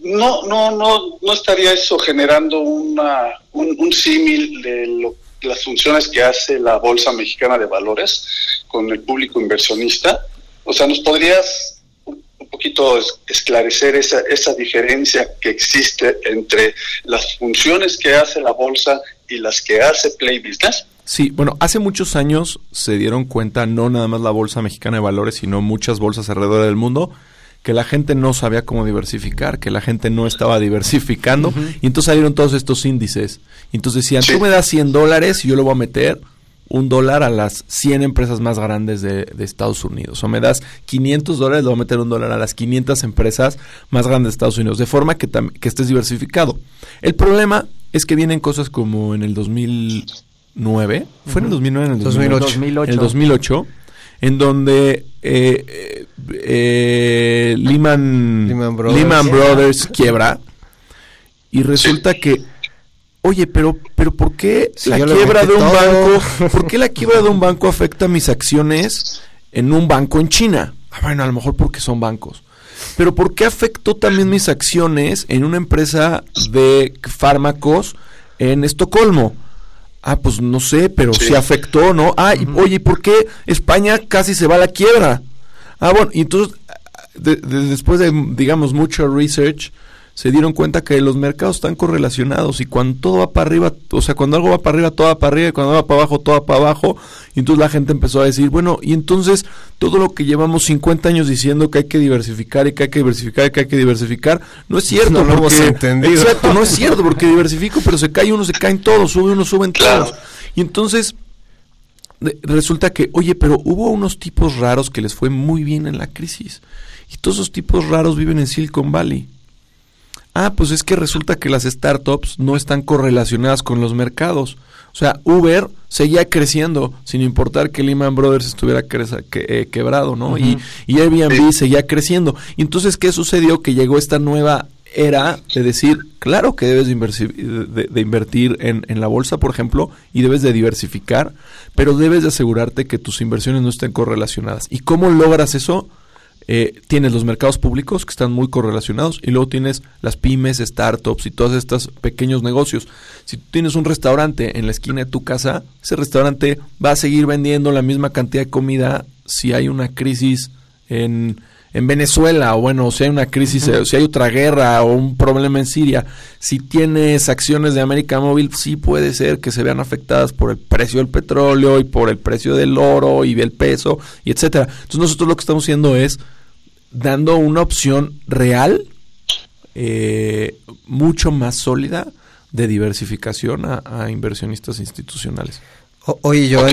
no, no, no, no estaría eso generando una, un, un símil de las funciones que hace la Bolsa Mexicana de Valores con el público inversionista. O sea, ¿nos podrías un poquito esclarecer esa, esa diferencia que existe entre las funciones que hace la bolsa y las que hace Play Business? Sí, bueno, hace muchos años se dieron cuenta, no nada más la Bolsa Mexicana de Valores, sino muchas bolsas alrededor del mundo, que la gente no sabía cómo diversificar, que la gente no estaba diversificando, y entonces salieron todos estos índices. Y entonces decían, tú me das 100 dólares y yo le voy a meter un dólar a las 100 empresas más grandes de, Estados Unidos. O me das 500 dólares, le voy a meter un dólar a las 500 empresas más grandes de Estados Unidos, de forma que, que estés diversificado. El problema es que vienen cosas como en el 2009, ¿fue en el 2009? En el 2008. En el 2008 en donde eh, eh, Lehman, Brothers, quiebra y resulta que Oye, pero, pero ¿por qué la quiebra de un banco? [LAUGHS] ¿Por qué la quiebra de un banco afecta mis acciones en un banco en China? Ah, bueno, a lo mejor porque son bancos. Pero ¿por qué afectó también mis acciones en una empresa de fármacos en Estocolmo? Ah, pues no sé, pero sí, afectó, ¿no? Ah, y, oye, ¿por qué España casi se va a la quiebra? Ah, bueno, y entonces, después de, digamos, mucho research, se dieron cuenta que los mercados están correlacionados y cuando todo va para arriba, o sea, cuando algo va para arriba, todo va para arriba y cuando va para abajo, todo va para abajo. Y entonces la gente empezó a decir, bueno, y entonces todo lo que llevamos 50 años diciendo que hay que diversificar y que hay que diversificar y que hay que diversificar, no es cierto. [LAUGHS] No lo hemos entendido. Exacto, no es [LAUGHS] cierto porque diversifico, pero se cae uno, se caen todos, sube uno, suben todos. Y entonces resulta que, oye, pero hubo unos tipos raros que les fue muy bien en la crisis. Y todos esos tipos raros viven en Silicon Valley. Ah, pues es que resulta que las startups no están correlacionadas con los mercados. O sea, Uber seguía creciendo sin importar que Lehman Brothers estuviera eh, quebrado, ¿no? y, Airbnb seguía creciendo. Y entonces, ¿qué sucedió? Que llegó esta nueva era de decir, claro que debes de, de invertir en, en, la bolsa, por ejemplo, y debes de diversificar, pero debes de asegurarte que tus inversiones no estén correlacionadas. ¿Y cómo logras eso? Eh, tienes los mercados públicos que están muy correlacionados y luego tienes las pymes, startups y todos estos pequeños negocios. Si tú tienes un restaurante en la esquina de tu casa, ese restaurante va a seguir vendiendo la misma cantidad de comida si hay una crisis en, en Venezuela o bueno, si hay una crisis, eh, si hay otra guerra o un problema en Siria. Si tienes acciones de América Móvil, sí puede ser que se vean afectadas por el precio del petróleo y por el precio del oro y del peso y etcétera. Entonces nosotros lo que estamos haciendo es dando una opción real, eh, mucho más sólida de diversificación a, inversionistas institucionales. oye, yo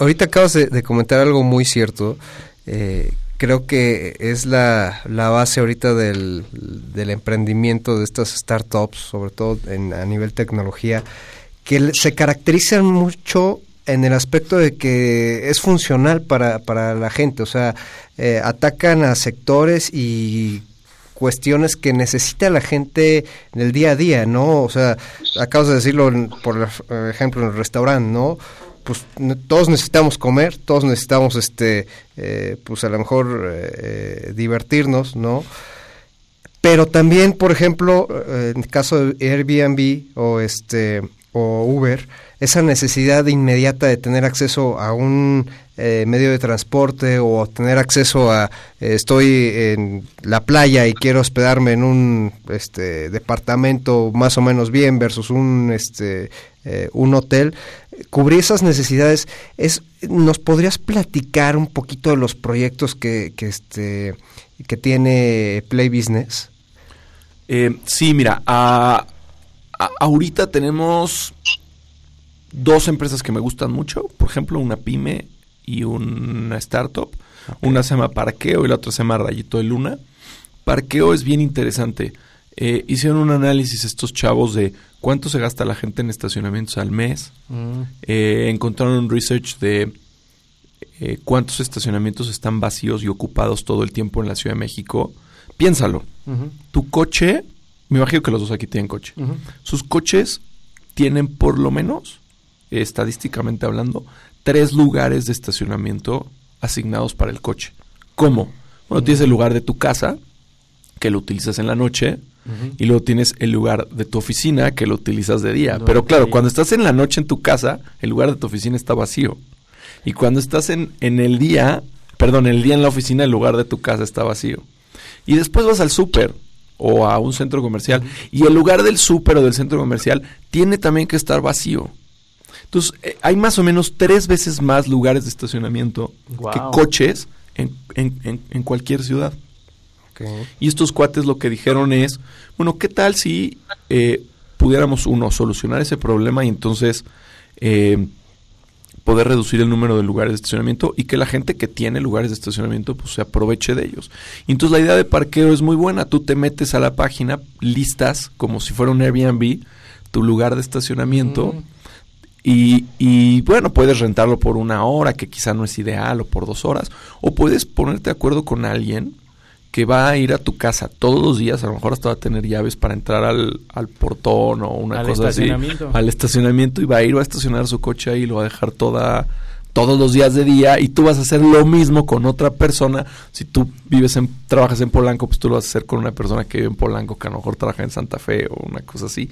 ahorita acabas de, comentar algo muy cierto. Eh, creo que es la, la base ahorita del, del, emprendimiento de estas startups, sobre todo en, a nivel tecnología, que se caracterizan mucho en el aspecto de que es funcional para, para la gente, o sea, eh, atacan a sectores y cuestiones que necesita la gente en el día a día, ¿no? O sea, acabas de decirlo, por ejemplo, en el restaurante, ¿no? Pues todos necesitamos comer, todos necesitamos, este, eh, pues a lo mejor eh, divertirnos, ¿no? Pero también, por ejemplo, en el caso de Airbnb o este o Uber, esa necesidad inmediata de tener acceso a un eh, medio de transporte o tener acceso a eh, estoy en la playa y quiero hospedarme en un este departamento más o menos bien versus un este eh, un hotel cubrir esas necesidades es nos podrías platicar un poquito de los proyectos que, este que tiene Play Business sí mira ahorita tenemos dos empresas que me gustan mucho, por ejemplo, una pyme y una startup. Una se llama Parqueo y la otra se llama Rayito de Luna. Parqueo es bien interesante. Eh, hicieron un análisis estos chavos de cuánto se gasta la gente en estacionamientos al mes. Mm. Eh, encontraron un research de eh, cuántos estacionamientos están vacíos y ocupados todo el tiempo en la Ciudad de México. Piénsalo. Tu coche, me imagino que los dos aquí tienen coche. Sus coches tienen por lo menos estadísticamente hablando, tres lugares de estacionamiento asignados para el coche. ¿Cómo? Bueno, tienes el lugar de tu casa, que lo utilizas en la noche, y luego tienes el lugar de tu oficina, que lo utilizas de día. Pero claro, cuando estás en la noche en tu casa, el lugar de tu oficina está vacío. Y cuando estás en, en el día, perdón, el día en la oficina, el lugar de tu casa está vacío. Y después vas al súper o a un centro comercial y el lugar del súper o del centro comercial tiene también que estar vacío. Entonces, eh, hay más o menos tres veces más lugares de estacionamiento que coches en, en- en- en cualquier ciudad. Y estos cuates lo que dijeron es, bueno, ¿qué tal si eh, pudiéramos, uno, solucionar ese problema y entonces eh, poder reducir el número de lugares de estacionamiento y que la gente que tiene lugares de estacionamiento pues se aproveche de ellos. Y entonces la idea de parqueo es muy buena. Tú te metes a la página, listas como si fuera un Airbnb, tu lugar de estacionamiento. Y, y, bueno, puedes rentarlo por una hora, que quizá no es ideal, o por dos horas. O puedes ponerte de acuerdo con alguien que va a ir a tu casa todos los días, a lo mejor hasta va a tener llaves para entrar al, al portón o una Al cosa así. estacionamiento. Al estacionamiento y va a ir, va a estacionar su coche ahí y lo va a dejar toda todos los días de día y tú vas a hacer lo mismo con otra persona. Si tú vives en, trabajas en Polanco, pues tú lo vas a hacer con una persona que vive en Polanco, que a lo mejor trabaja en Santa Fe o una cosa así.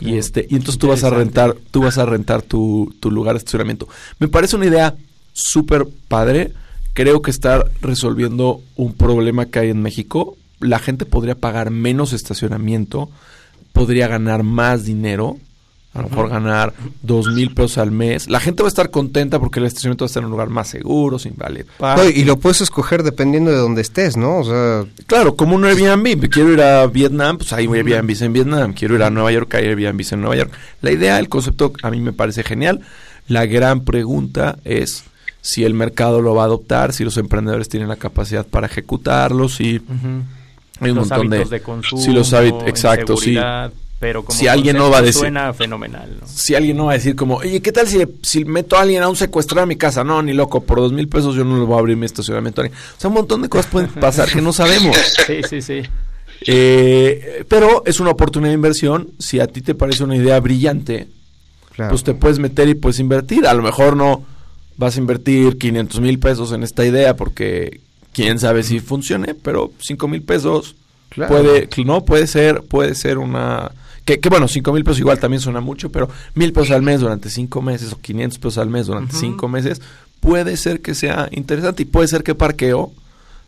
Y este, y entonces tú vas a rentar, tú vas a rentar tu, tu lugar de estacionamiento. Me parece una idea súper padre. Creo que está resolviendo un problema que hay en México. La gente podría pagar menos estacionamiento, podría ganar más dinero, a lo mejor ganar dos mil pesos al mes. La gente va a estar contenta porque el estacionamiento va a estar en un lugar más seguro, sin valet. No, y lo puedes escoger dependiendo de donde estés, ¿no? O sea, Claro, como un Airbnb. Quiero ir a Vietnam, pues hay Airbnb en Vietnam. Quiero ir a Nueva York, hay Airbnb en Nueva York. La idea, el concepto a mí me parece genial. La gran pregunta es si el mercado lo va a adoptar, si los emprendedores tienen la capacidad para ejecutarlo, si hay un Los montón de, hábitos de consumo, si los hábitos, exacto, sí. pero como si alguien no va a decir suena fenomenal, ¿no? si alguien no va a decir como, oye, ¿qué tal si, le- si meto a alguien a un secuestrar a mi casa? No, ni loco, por dos mil pesos yo no le voy a abrir mi estacionamiento a alguien. O sea, un montón de cosas pueden [LAUGHS] pasar que no sabemos. Sí, sí, sí. Eh, pero es una oportunidad de inversión. Si a ti te parece una idea brillante, Claro. pues te puedes meter y puedes invertir. A lo mejor no vas a invertir 500 mil pesos en esta idea porque quién sabe si funcione, pero 5 mil pesos Claro. puede, no puede ser, puede ser una que, que bueno, 5 mil pesos igual también suena mucho, pero mil pesos al mes durante 5 meses o 500 pesos al mes durante 5 meses puede ser que sea interesante y puede ser que parqueo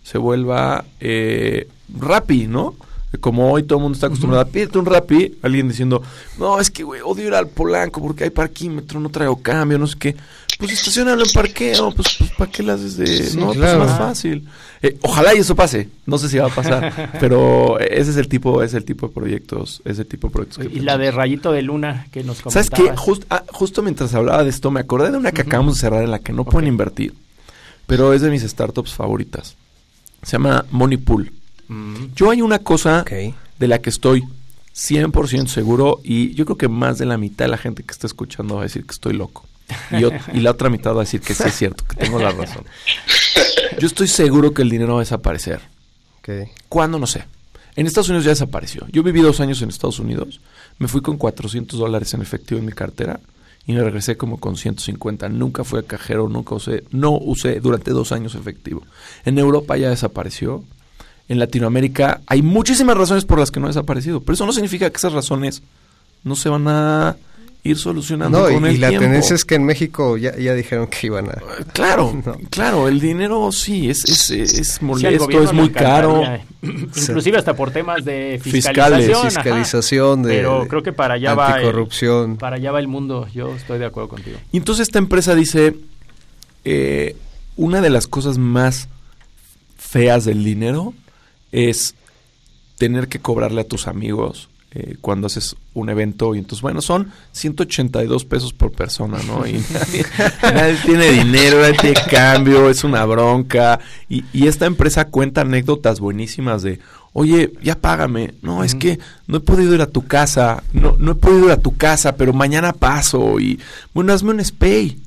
se vuelva eh, Rappi, ¿no? Como hoy todo el mundo está acostumbrado a pídete un Rappi, alguien diciendo, no, es que, güey, odio ir al Polanco porque hay parquímetro, no traigo cambio, no sé qué. Pues estacionalo en parqueo, pues, pues ¿para qué las haces de...? Sí, no, pues claro. es más fácil. Eh, ojalá y eso pase, no sé si va a pasar, [LAUGHS] pero ese es el tipo, es el tipo de proyectos, es el tipo de proyectos que Y la de Rayito de Luna que nos ¿Sabes comentabas. qué? Just- ah, justo mientras hablaba de esto, me acordé de una que acabamos de cerrar en la que no pueden invertir, pero es de mis startups favoritas. Se llama Money Pool. Mm. Yo hay una cosa de la que estoy 100% seguro y yo creo que más de la mitad de la gente que está escuchando va a decir que estoy loco. Y, la otra mitad va a decir que sí es cierto, que tengo la razón. Yo estoy seguro que el dinero va a desaparecer. Ok. ¿Cuándo? No sé. En Estados Unidos ya desapareció. Yo viví dos años en Estados Unidos. Me fui con 400 dólares en efectivo en mi cartera y me regresé como con 150. Nunca fui a cajero, nunca usé, no usé durante dos años efectivo. En Europa ya desapareció. En Latinoamérica hay muchísimas razones por las que no ha desaparecido, pero eso no significa que esas razones no se van a ir solucionando No, y, con y el la tiempo. tendencia es que en México ya, ya dijeron que iban a... Claro, [LAUGHS] No. claro, el dinero sí, es, es, es Sí, molesto, gobierno es le muy caro. Inclusive hasta por temas de Fiscales, fiscalización. ajá. fiscalización, de- Pero creo que para allá va el, para allá va el mundo. Yo estoy de acuerdo contigo. Y entonces esta empresa dice, eh, una de las cosas más feas del dinero es tener que cobrarle a tus amigos eh, cuando haces un evento y entonces, bueno, son 182 pesos por persona, ¿no? Y [LAUGHS] nadie, nadie tiene dinero, nadie tiene cambio, es una bronca. Y, y esta empresa cuenta anécdotas buenísimas de, oye, ya págame. No, es que no he podido ir a tu casa, no, no he podido ir a tu casa, pero mañana paso y, bueno, hazme un spay.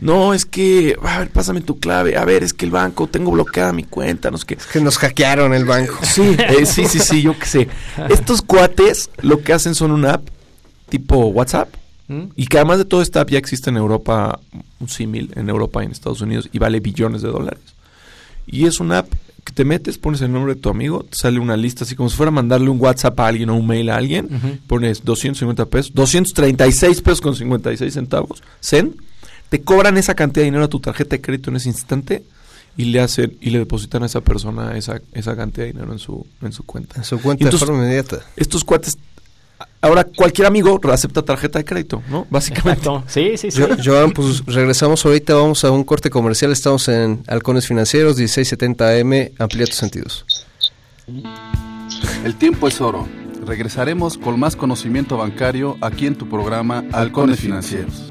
No, es que, a ver, pásame tu clave. A ver, es que el banco, tengo bloqueada mi cuenta, no sé qué. Es que nos hackearon el banco. Sí, eh, sí, sí, sí, yo qué sé. Estos cuates lo que hacen son una app tipo WhatsApp. ¿Mm? Y que además de todo esta app ya existe en Europa un símil, en Europa y en Estados Unidos, y vale billones de dólares. Y es una app que te metes, pones el nombre de tu amigo, te sale una lista así como si fuera a mandarle un WhatsApp a alguien o un mail a alguien, pones 250 pesos, 236 pesos con 56 centavos, CEN, te cobran esa cantidad de dinero a tu tarjeta de crédito en ese instante, y le hacen y le depositan a esa persona esa, esa cantidad de dinero en su en su cuenta. En su cuenta de forma inmediata. Estos cuates ahora cualquier amigo acepta tarjeta de crédito, ¿no? Básicamente. Sí, sí, sí. Joan, pues regresamos ahorita, vamos a un corte comercial, estamos en Halcones Financieros, 1670 AM, amplía tus sentidos. El tiempo es oro. Regresaremos con más conocimiento bancario aquí en tu programa Halcones Financieros.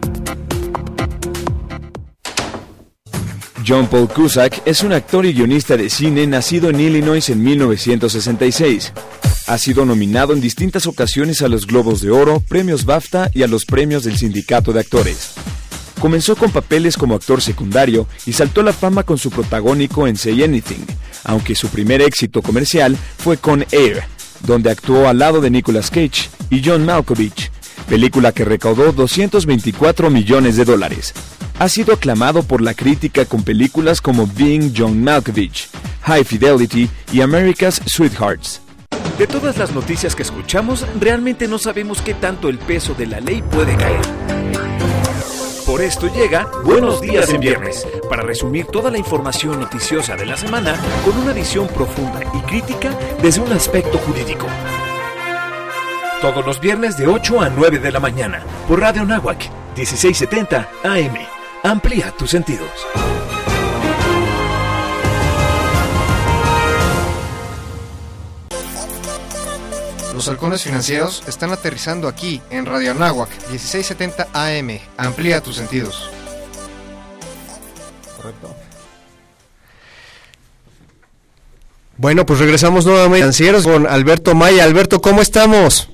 John Paul Cusack es un actor y guionista de cine nacido en Illinois en 1966. Ha sido nominado en distintas ocasiones a los Globos de Oro, premios BAFTA y a los premios del Sindicato de Actores. Comenzó con papeles como actor secundario y saltó la fama con su protagónico en Say Anything, aunque su primer éxito comercial fue con Air, donde actuó al lado de Nicolas Cage y John Malkovich, película que recaudó 224 millones de dólares. Ha sido aclamado por la crítica con películas como Being John Malkovich, High Fidelity y America's Sweethearts. De todas las noticias que escuchamos, realmente no sabemos qué tanto el peso de la ley puede caer. Por esto llega Buenos Días en Viernes, para resumir toda la información noticiosa de la semana con una visión profunda y crítica desde un aspecto jurídico. Todos los viernes de 8 a 9 de la mañana, por Radio Nahuac, 1670 AM. Amplía tus sentidos. Los halcones financieros están aterrizando aquí en Radio Anáhuac 1670 AM. Amplía tus sentidos. Correcto. Bueno, pues regresamos nuevamente financieros con Alberto Maya. Alberto, ¿cómo estamos?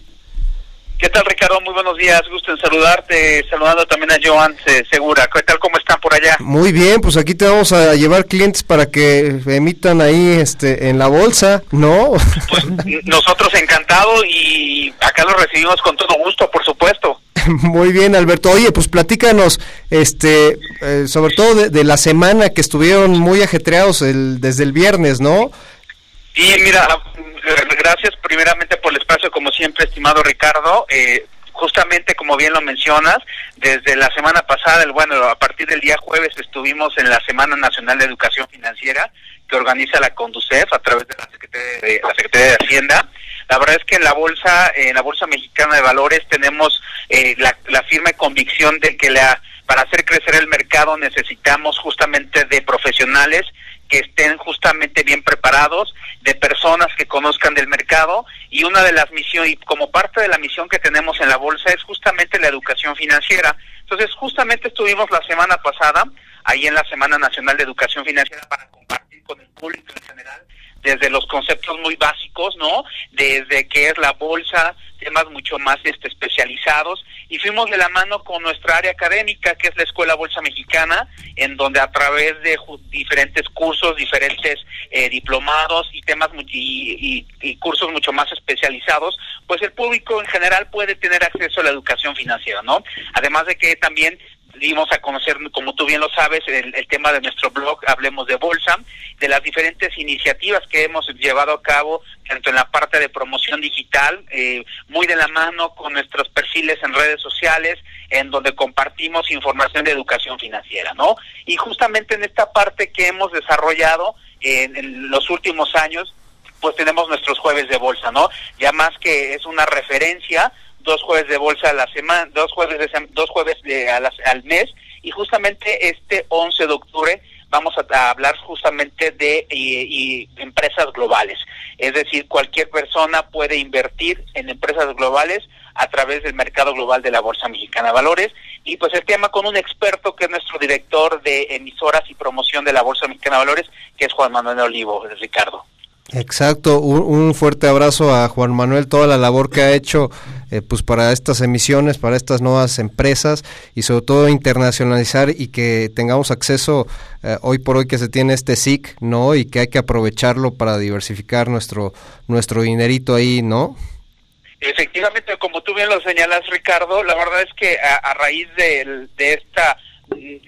¿Qué tal, Ricardo? Muy buenos días. Gusto en saludarte. Saludando también a Joan Segura. ¿Qué tal? ¿Cómo están por allá? Muy bien, pues aquí te vamos a llevar clientes para que emitan ahí este en la bolsa, ¿no? Pues nosotros encantados y acá lo recibimos con todo gusto, por supuesto. [LAUGHS] Muy bien, Alberto. Oye, pues platícanos, este, eh, sobre todo de, de, la semana que estuvieron muy ajetreados el, desde el viernes, ¿no? Y mira, gracias primeramente por el espacio, como siempre, estimado Ricardo. Eh, justamente como bien lo mencionas, desde la semana pasada, el, bueno, a partir del día jueves estuvimos en la Semana Nacional de Educación Financiera que organiza la Conducef a través de la Secretaría de, la Secretaría de Hacienda. La verdad es que en la bolsa, en la bolsa mexicana de valores tenemos eh, la, la firme convicción de que la para hacer crecer el mercado necesitamos justamente de profesionales que estén justamente bien preparados, de personas que conozcan del mercado y una de las misiones, y como parte de la misión que tenemos en la bolsa es justamente la educación financiera. Entonces, justamente estuvimos la semana pasada ahí en la Semana Nacional de Educación Financiera para compartir con el público en general desde los conceptos muy básicos, ¿no? Desde qué es la bolsa, temas mucho más este, especializados y fuimos de la mano con nuestra área académica que es la Escuela Bolsa Mexicana en donde a través de diferentes cursos, diferentes eh, diplomados y temas y, y, y, cursos mucho más especializados, pues el público en general puede tener acceso a la educación financiera, ¿no? Además de que también dimos a conocer, como tú bien lo sabes, el, el, tema de nuestro blog, Hablemos de Bolsa, de las diferentes iniciativas que hemos llevado a cabo, tanto en la parte de promoción digital, eh, muy de la mano con nuestros perfiles en redes sociales, en donde compartimos información de educación financiera, ¿no? Y justamente en esta parte que hemos desarrollado en, en los últimos años, pues tenemos nuestros jueves de bolsa, ¿no? Ya más que es una referencia, dos jueves de bolsa a la semana, dos jueves de, dos jueves de, a las, al mes y justamente este 11 de octubre vamos a, hablar justamente de y empresas globales. Es decir, cualquier persona puede invertir en empresas globales a través del mercado global de la Bolsa Mexicana de Valores y pues el tema con un experto que es nuestro director de emisoras y promoción de la Bolsa Mexicana de Valores, que es Juan Manuel Olivo, Ricardo. Exacto, un, un, fuerte abrazo a Juan Manuel, toda la labor que ha hecho eh, pues para estas emisiones, para estas nuevas empresas y sobre todo internacionalizar y que tengamos acceso eh, hoy por hoy que se tiene este SIC, ¿no? Y que hay que aprovecharlo para diversificar nuestro, nuestro dinerito ahí, ¿no? Efectivamente, como tú bien lo señalas, Ricardo, la verdad es que a, raíz de, de, esta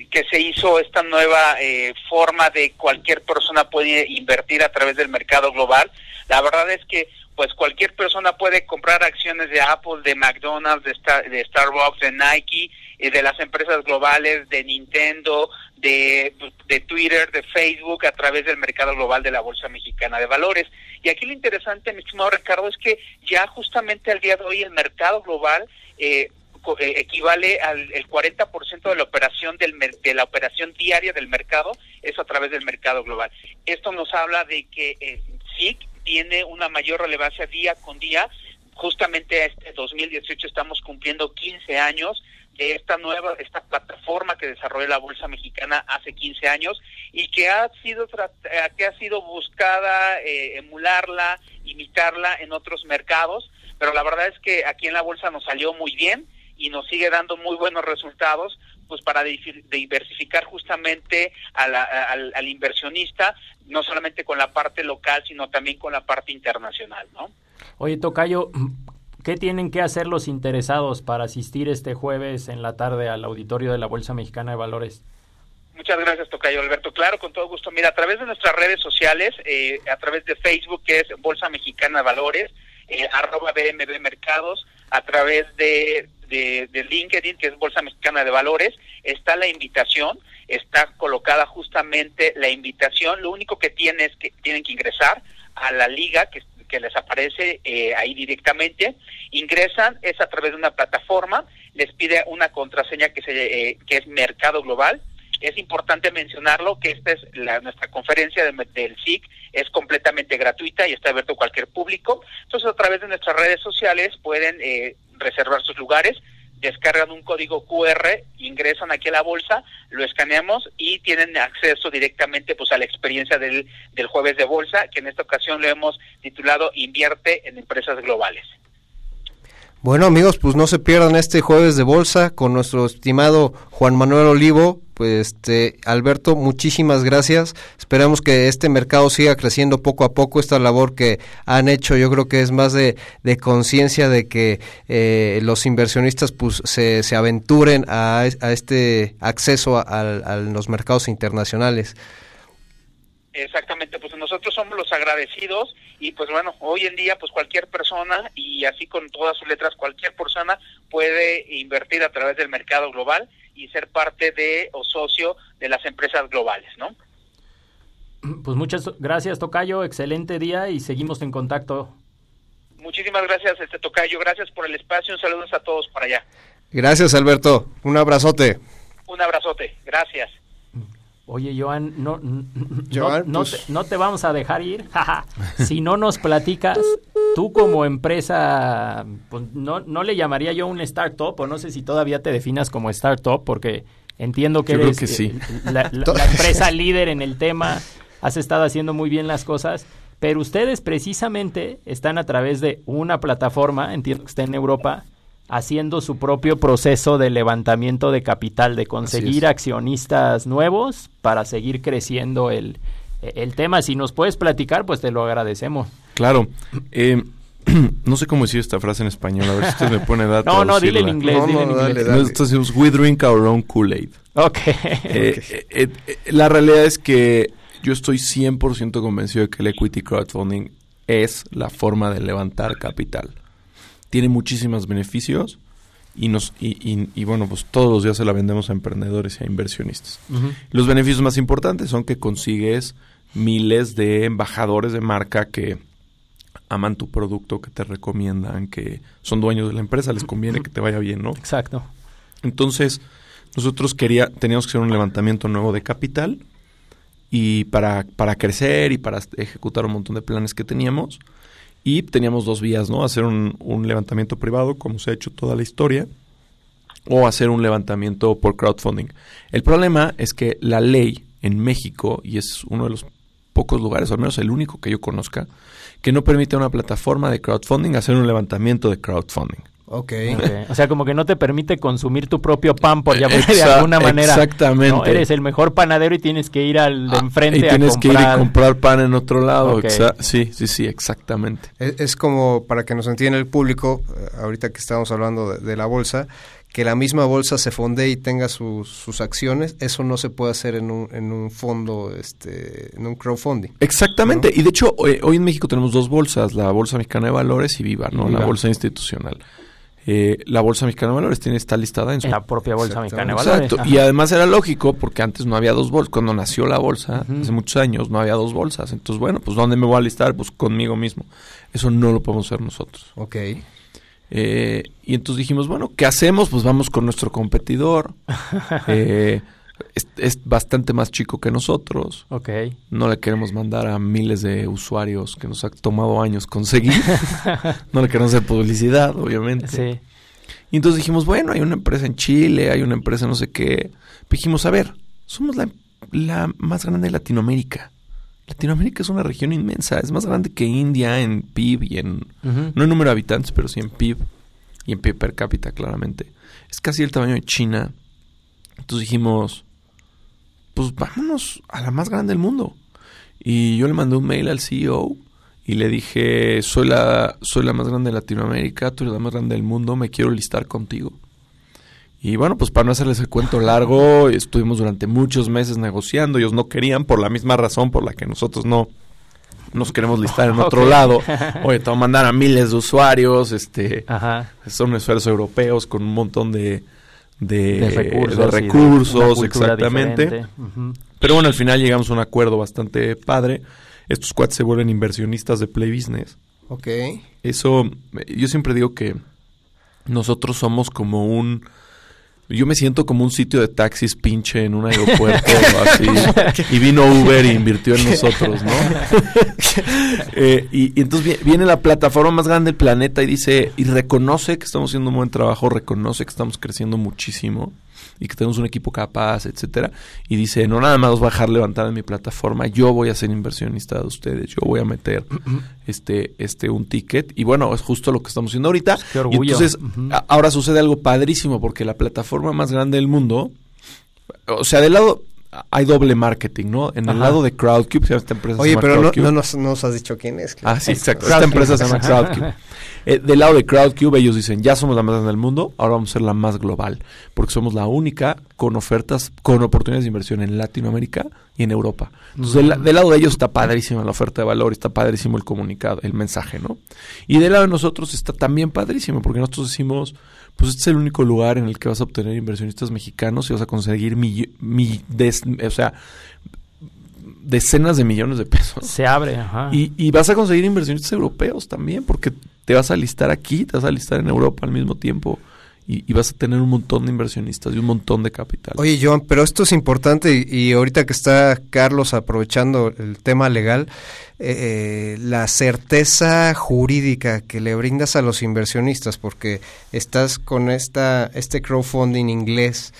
que se hizo esta nueva eh, forma de cualquier persona puede invertir a través del mercado global, la verdad es que pues cualquier persona puede comprar acciones de Apple, de McDonald's, de, de Starbucks, de Nike, eh, de las empresas globales, de Nintendo, de, de Twitter, de Facebook, a través del mercado global de la Bolsa Mexicana de Valores. Y aquí lo interesante, mi estimado Ricardo, es que ya justamente al día de hoy el mercado global eh, eh, equivale al el 40% de la operación del de la operación diaria del mercado es a través del mercado global. Esto nos habla de que eh, SIC tiene una mayor relevancia día con día. Justamente este 2018 estamos cumpliendo 15 años de esta nueva esta plataforma que desarrolló la bolsa mexicana hace 15 años y que ha sido eh, que ha sido buscada emularla, imitarla en otros mercados, pero la verdad es que aquí en la bolsa nos salió muy bien y nos sigue dando muy buenos resultados pues para diversificar justamente al, inversionista, no solamente con la parte local, sino también con la parte internacional, ¿no? Oye, Tocayo, ¿qué tienen que hacer los interesados para asistir este jueves en la tarde al auditorio de la Bolsa Mexicana de Valores? Muchas gracias, Tocayo Alberto. Claro, con todo gusto. Mira, a través de nuestras redes sociales, eh, a través de Facebook, que es Bolsa Mexicana de Valores, eh, arroba BMB Mercados, a través de de, LinkedIn, que es Bolsa Mexicana de Valores, está la invitación, está colocada justamente la invitación, lo único que tienen es que tienen que ingresar a la liga que, que les aparece eh, ahí directamente, ingresan, es a través de una plataforma, les pide una contraseña que, se, eh, que es Mercado Global, es importante mencionarlo que esta es la, nuestra conferencia del SIC, es completamente gratuita y está abierto a cualquier público. Entonces, a través de nuestras redes sociales pueden eh, reservar sus lugares, descargan un código QR, ingresan aquí a la bolsa, lo escaneamos y tienen acceso directamente pues a la experiencia del, del jueves de bolsa, que en esta ocasión lo hemos titulado Invierte en Empresas Globales. Bueno amigos, pues no se pierdan este jueves de bolsa con nuestro estimado Juan Manuel Olivo. Pues este Alberto, muchísimas gracias. Esperamos que este mercado siga creciendo poco a poco. Esta labor que han hecho, yo creo que es más de, conciencia de que eh, los inversionistas pues se, se aventuren a, a este acceso a los mercados internacionales. Exactamente, pues nosotros somos los agradecidos y pues bueno, hoy en día pues cualquier persona y así con todas sus letras cualquier persona puede invertir a través del mercado global y ser parte de o socio de las empresas globales, ¿no? Pues muchas gracias Tocayo, excelente día y seguimos en contacto. Muchísimas gracias este Tocayo, gracias por el espacio, un saludo a todos para allá. Gracias Alberto, un abrazote. Un abrazote, gracias. Oye, Joan, no, no, te, no, te, vamos a dejar ir. [LAUGHS] si no nos platicas, tú como empresa, pues no, no le llamaría yo un startup, o no sé si todavía te definas como startup, porque entiendo que eres eh, [LAUGHS] la, empresa líder en el tema, has estado haciendo muy bien las cosas, pero ustedes precisamente están a través de una plataforma, entiendo que está en Europa, haciendo su propio proceso de levantamiento de capital, de conseguir accionistas nuevos para seguir creciendo el, el tema. Si nos puedes platicar, pues te lo agradecemos. Claro. Eh, [CLEARS THROAT] no sé cómo decir esta frase en español, a ver si usted me pone datos. [LAUGHS] no, no, dile en inglés, dile en inglés. Entonces, we drink our own Kool-Aid. [LAUGHS] Ok. Eh, eh, la realidad es que yo estoy 100% convencido de que el equity crowdfunding es la forma de levantar capital tiene muchísimos beneficios y nos y, bueno pues todos los días se la vendemos a emprendedores y a inversionistas. Los beneficios más importantes son que consigues miles de embajadores de marca que aman tu producto que te recomiendan que son dueños de la empresa les conviene que te vaya bien no exacto. Entonces nosotros quería teníamos que hacer un levantamiento nuevo de capital y para para crecer y para ejecutar un montón de planes que teníamos y teníamos dos vías, ¿no? Hacer un, levantamiento privado, como se ha hecho toda la historia, o hacer un levantamiento por crowdfunding. El problema es que la ley en México, y es uno de los pocos lugares, o al menos el único que yo conozca, que no permite a una plataforma de crowdfunding hacer un levantamiento de crowdfunding. Ok. O sea, como que no te permite consumir tu propio pan, por llamarlo de alguna manera. Exactamente. Eres el mejor panadero y tienes que ir al de ah, enfrente y tienes que ir a comprar pan en otro lado. Sí, sí, sí, exactamente. Es, como, para que nos entienda el público, eh, ahorita que estamos hablando de, la bolsa, que la misma bolsa se fonde y tenga sus, acciones, eso no se puede hacer en un, en un fondo, este, en un crowdfunding. Exactamente, y de hecho hoy, en México tenemos dos bolsas, la Bolsa Mexicana de Valores y Viva, ¿no? La bolsa institucional. Eh, la Bolsa Mexicana de Valores tiene está listada en, su... la propia Bolsa Mexicana de Valores. Exacto. Y además era lógico porque antes no había dos bolsas. Cuando nació la bolsa, hace muchos años, no había dos bolsas. Entonces, bueno, pues ¿dónde me voy a listar? Pues conmigo mismo. Eso no lo podemos hacer nosotros. Ok. Eh, y entonces dijimos, bueno, ¿qué hacemos? Pues vamos con nuestro competidor. [LAUGHS] eh, es, bastante más chico que nosotros. Ok. No le queremos mandar a miles de usuarios que nos ha tomado años conseguir. [LAUGHS] no le queremos hacer publicidad, obviamente. Sí. Y entonces dijimos, bueno, hay una empresa en Chile, hay una empresa no sé qué. dijimos, a ver, somos la, la más grande de Latinoamérica. Latinoamérica es una región inmensa, es más grande que India en PIB y en, no en número de habitantes, pero sí en PIB y en PIB per cápita, claramente. Es casi el tamaño de China. Entonces dijimos, pues vámonos a la más grande del mundo. Y yo le mandé un mail al CEO y le dije, soy la, soy la más grande de Latinoamérica, tú eres la más grande del mundo, me quiero listar contigo. Y bueno, pues para no hacerles el cuento largo, estuvimos durante muchos meses negociando, ellos no querían por la misma razón por la que nosotros no nos queremos listar en [LAUGHS] otro lado. [LAUGHS] Oye, te voy a mandar a miles de usuarios, este, son usuarios europeos con un montón de, de, recursos, exactamente. Pero bueno, al final llegamos a un acuerdo bastante padre. Estos cuates se vuelven inversionistas de Play Business. Ok. Eso, yo siempre digo que nosotros somos como un yo me siento como un sitio de taxis pinche en un aeropuerto [LAUGHS] así. Y vino Uber e invirtió en nosotros, ¿no? [LAUGHS] Eh, y, entonces viene la plataforma más grande del planeta y dice, y reconoce que estamos haciendo un buen trabajo, reconoce que estamos creciendo muchísimo y que tenemos un equipo capaz, etcétera, y dice, no nada más os va a dejar levantar en mi plataforma, yo voy a ser inversionista de ustedes, yo voy a meter [CLEARS THROAT] este este un ticket y bueno, es justo lo que estamos haciendo ahorita. Y entonces ahora sucede algo padrísimo porque la plataforma más grande del mundo o sea, del lado hay doble marketing, ¿no? En el lado de Crowdcube, esta empresa Oye, pero no, nos, has dicho quién es. Ah, sí, exacto. Esta empresa se llama Crowdcube. Eh, del lado de Crowdcube, ellos dicen, ya somos la más grande del mundo, ahora vamos a ser la más global, porque somos la única con ofertas, con oportunidades de inversión en Latinoamérica y en Europa. Entonces, del, lado de ellos está padrísima la oferta de valor, está padrísimo el comunicado, el mensaje, ¿no? Y del lado de nosotros está también padrísimo, porque nosotros decimos, pues este es el único lugar en el que vas a obtener inversionistas mexicanos y vas a conseguir mi, o sea, decenas de millones de pesos. Se abre, ajá. Y, y, vas a conseguir inversionistas europeos también, porque te vas a listar aquí, te vas a listar en Europa al mismo tiempo. Y, vas a tener un montón de inversionistas y un montón de capital. Oye, Joan, pero esto es importante y ahorita que está Carlos aprovechando el tema legal, eh, la certeza jurídica que le brindas a los inversionistas, porque estás con esta este crowdfunding inglés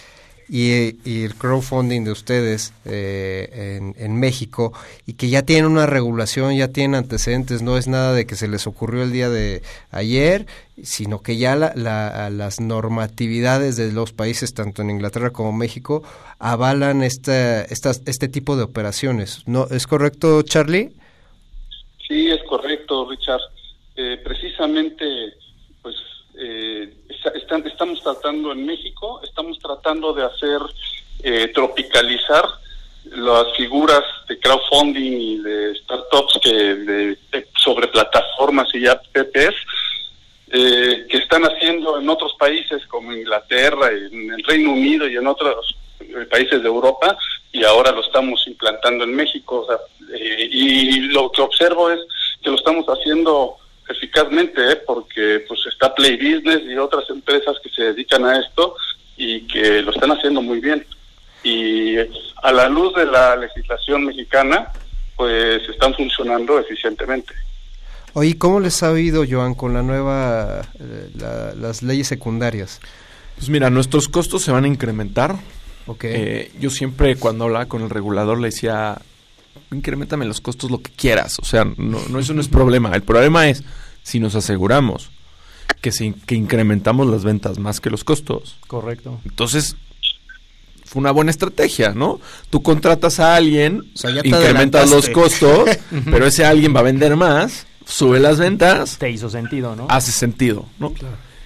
y, el crowdfunding de ustedes eh, en, México y que ya tienen una regulación, ya tienen antecedentes, no es nada de que se les ocurrió el día de ayer, sino que ya las normatividades de los países, tanto en Inglaterra como México, avalan esta, este tipo de operaciones. ¿No ¿Es correcto, Charlie? Sí, es correcto, Richard. Eh, precisamente, pues, eh, estamos tratando en México, estamos tratando de hacer eh, tropicalizar las figuras de crowdfunding y de startups que sobre plataformas y apps eh, que están haciendo en otros países como Inglaterra, en el Reino Unido y en otros países de Europa y ahora lo estamos implantando en México. Eh, y lo que observo es que lo estamos haciendo eficazmente, ¿eh? porque pues está Play Business y otras empresas que se dedican a esto y que lo están haciendo muy bien. Y a la luz de la legislación mexicana, pues están funcionando eficientemente. Oye, ¿cómo les ha oído, Joan, con la nueva, eh, las leyes secundarias? Pues mira, nuestros costos se van a incrementar Okay. Eh, yo siempre cuando hablaba con el regulador le decía, incrementame los costos lo que quieras. O sea, no, no eso no es problema. El problema es si nos aseguramos que, se, que incrementamos las ventas más que los costos. Correcto. Entonces, fue una buena estrategia, ¿no? Tú contratas a alguien, incrementas los costos, [LAUGHS] pero ese alguien va a vender más, sube las ventas. Te hizo sentido, ¿no? Hace sentido, ¿no?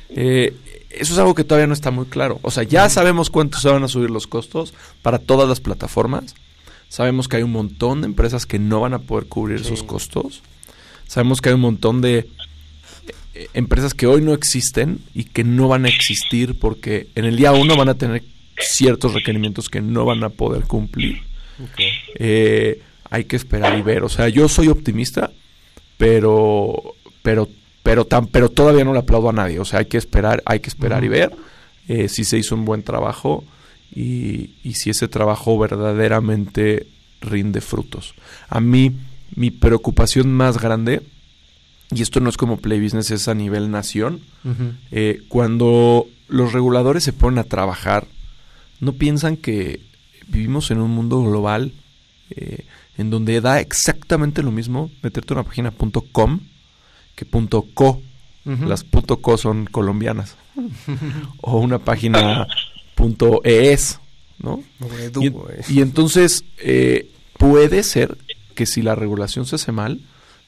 Eh, eso es algo que todavía no está muy claro. O sea, ya sabemos cuánto se van a subir los costos para todas las plataformas. Sabemos que hay un montón de empresas que no van a poder cubrir sus costos. Sabemos que hay un montón de eh, empresas que hoy no existen y que no van a existir porque en el día uno van a tener ciertos requerimientos que no van a poder cumplir. Eh, hay que esperar y ver. O sea, yo soy optimista, pero, pero, pero, tan, pero todavía no le aplaudo a nadie. O sea, hay que esperar, hay que esperar y ver eh, si se hizo un buen trabajo y, y si ese trabajo verdaderamente rinde frutos. A mí, mi preocupación más grande y esto no es como Play Business, es a nivel nación, eh, cuando los reguladores se ponen a trabajar, no piensan que vivimos en un mundo global eh, en donde da exactamente lo mismo meterte una página .com que .co. Las .co son colombianas. [LAUGHS] o una página .es, ¿no? Y, entonces eh, puede ser que si la regulación se hace mal,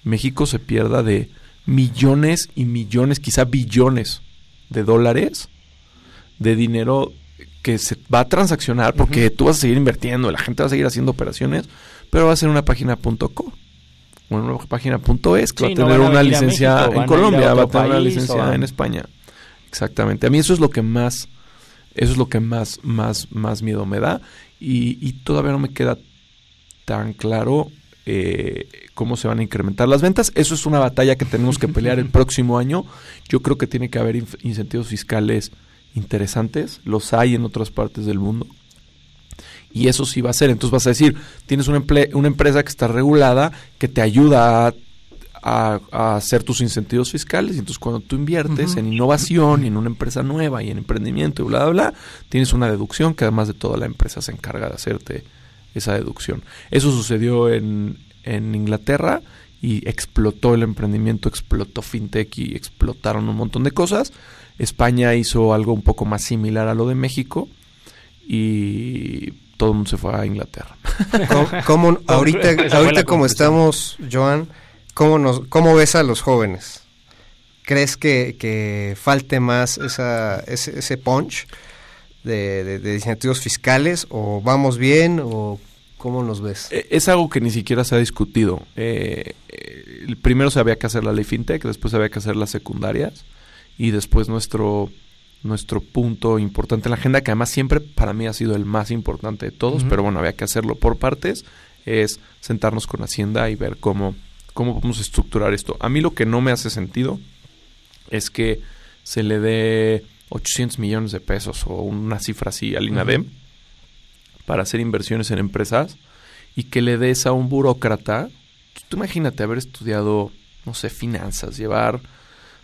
México se pierda de millones y millones, quizá billones de dólares de dinero que se va a transaccionar porque tú vas a seguir invirtiendo, la gente va a seguir haciendo operaciones, pero va a ser una página .co una página .es que va a tener una licencia en Colombia, va a tener una licencia en España. Exactamente. A mí eso es lo que más eso es lo que más más más miedo me da y, y todavía no me queda tan claro eh, cómo se van a incrementar las ventas. Eso es una batalla que tenemos que pelear el [LAUGHS] próximo año. Yo creo que tiene que haber incentivos fiscales interesantes. Los hay en otras partes del mundo. Y eso sí va a ser. Entonces vas a decir, tienes una, una empresa que está regulada, que te ayuda a, hacer tus incentivos fiscales. Y entonces cuando tú inviertes en innovación y en una empresa nueva y en emprendimiento y bla, bla, bla, tienes una deducción que además de toda la empresa se encarga de hacerte esa deducción. Eso sucedió en, en Inglaterra y explotó el emprendimiento, explotó fintech y explotaron un montón de cosas. España hizo algo un poco más similar a lo de México y todo el mundo se fue a Inglaterra. ¿Cómo, [LAUGHS] ahorita, ahorita como estamos, Joan, ¿cómo, nos, ¿cómo ves a los jóvenes? ¿Crees que, que falte más esa, ese, ese punch? de, de, incentivos fiscales o vamos bien o cómo nos ves? Eh, es algo que ni siquiera se ha discutido. Eh, eh, primero se había que hacer la ley fintech, después había que hacer las secundarias y después nuestro nuestro punto importante en la agenda, que además siempre para mí ha sido el más importante de todos, pero bueno, había que hacerlo por partes, es sentarnos con Hacienda y ver cómo, cómo a estructurar esto. A mí lo que no me hace sentido es que se le dé 800 millones de pesos o una cifra así al INADEM para hacer inversiones en empresas y que le des a un burócrata, tú imagínate haber estudiado, no sé, finanzas, llevar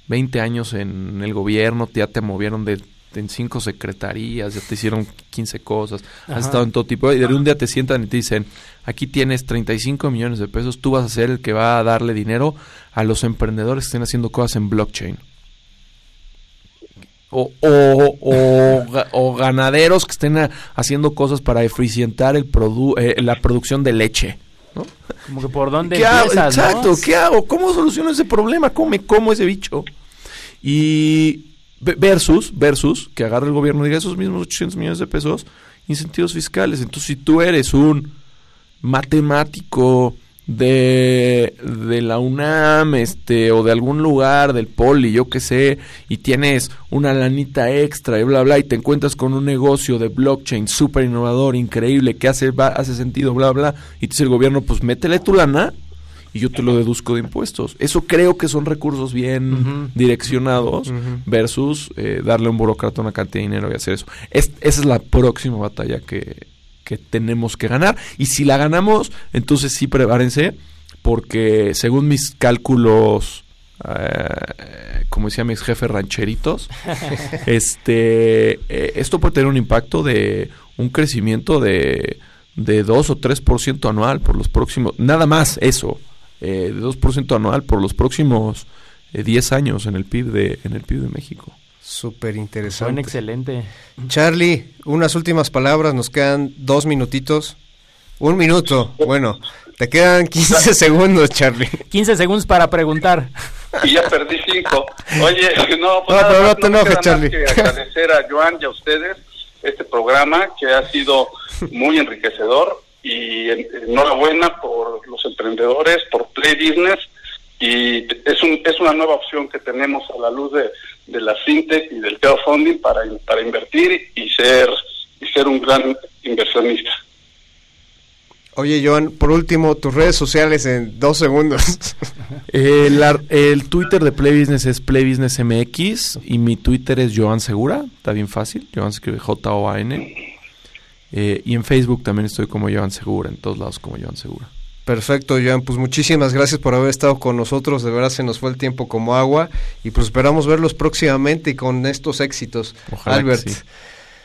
20 años en el gobierno, ya te movieron de en cinco secretarías, ya te hicieron 15 cosas, has estado en todo tipo, y de un día te sientan y te dicen, aquí tienes 35 millones de pesos, tú vas a ser el que va a darle dinero a los emprendedores que estén haciendo cosas en blockchain o, o, o, ganaderos que estén haciendo cosas para eficientar el eh, la producción de leche. ¿no? Como que por dónde ¿Qué hago? Exacto, ¿qué hago? ¿Cómo soluciono ese problema? ¿Cómo me como ese bicho? Y versus, versus, que agarre el gobierno y diga esos mismos 800 millones de pesos, incentivos fiscales. Entonces, si tú eres un matemático, de, de la UNAM, este, o de algún lugar del poli, yo qué sé, y tienes una lanita extra y bla, bla, y te encuentras con un negocio de blockchain súper innovador, increíble, que hace, hace sentido, bla, bla, y te dice el gobierno, pues métele tu lana y yo te lo deduzco de impuestos. Eso creo que son recursos bien direccionados versus eh, darle a un burócrata una cantidad de dinero y hacer eso. esa es la próxima batalla que, que tenemos que ganar. Y si la ganamos, entonces sí prepárense, porque según mis cálculos, eh, como decía mis jefes rancheritos, [LAUGHS] este, eh, esto puede tener un impacto de un crecimiento de, de 2 o 3% anual por los próximos, nada más eso, eh, de 2% anual por los próximos 10 años en el PIB de, en el PIB de México. Súper interesante. Buen excelente. Charlie, unas últimas palabras, nos quedan dos minutitos. Un minuto, bueno, te quedan 15 segundos, Charlie. 15 segundos para preguntar. Y ya perdí cinco. Oye, no, pues no, pero no te enojes, Charlie. Que agradecer a Joan y a ustedes este programa que ha sido muy enriquecedor y enhorabuena por los emprendedores, por Play Business y es, un, es una nueva opción que tenemos a la luz de, de la fintech y del crowdfunding para, para invertir y ser, y ser un gran inversionista. Oye, Joan, por último, tus redes sociales en dos segundos. [LAUGHS] el, el, Twitter de Play Business es Play Business MX y mi Twitter es Joan Segura, está bien fácil, Joan se escribe J-O-A-N. Eh, y en Facebook también estoy como Joan Segura, en todos lados como Joan Segura. Perfecto, Joan. Pues muchísimas gracias por haber estado con nosotros. De verdad se nos fue el tiempo como agua y pues esperamos verlos próximamente y con estos éxitos. Albert.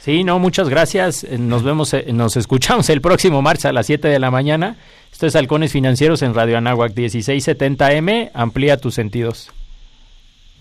Sí. no, muchas gracias. Eh, nos vemos, eh, nos escuchamos el próximo martes a las 7 de la mañana. Esto es Halcones Financieros en Radio Anáhuac 1670M. Amplía tus sentidos.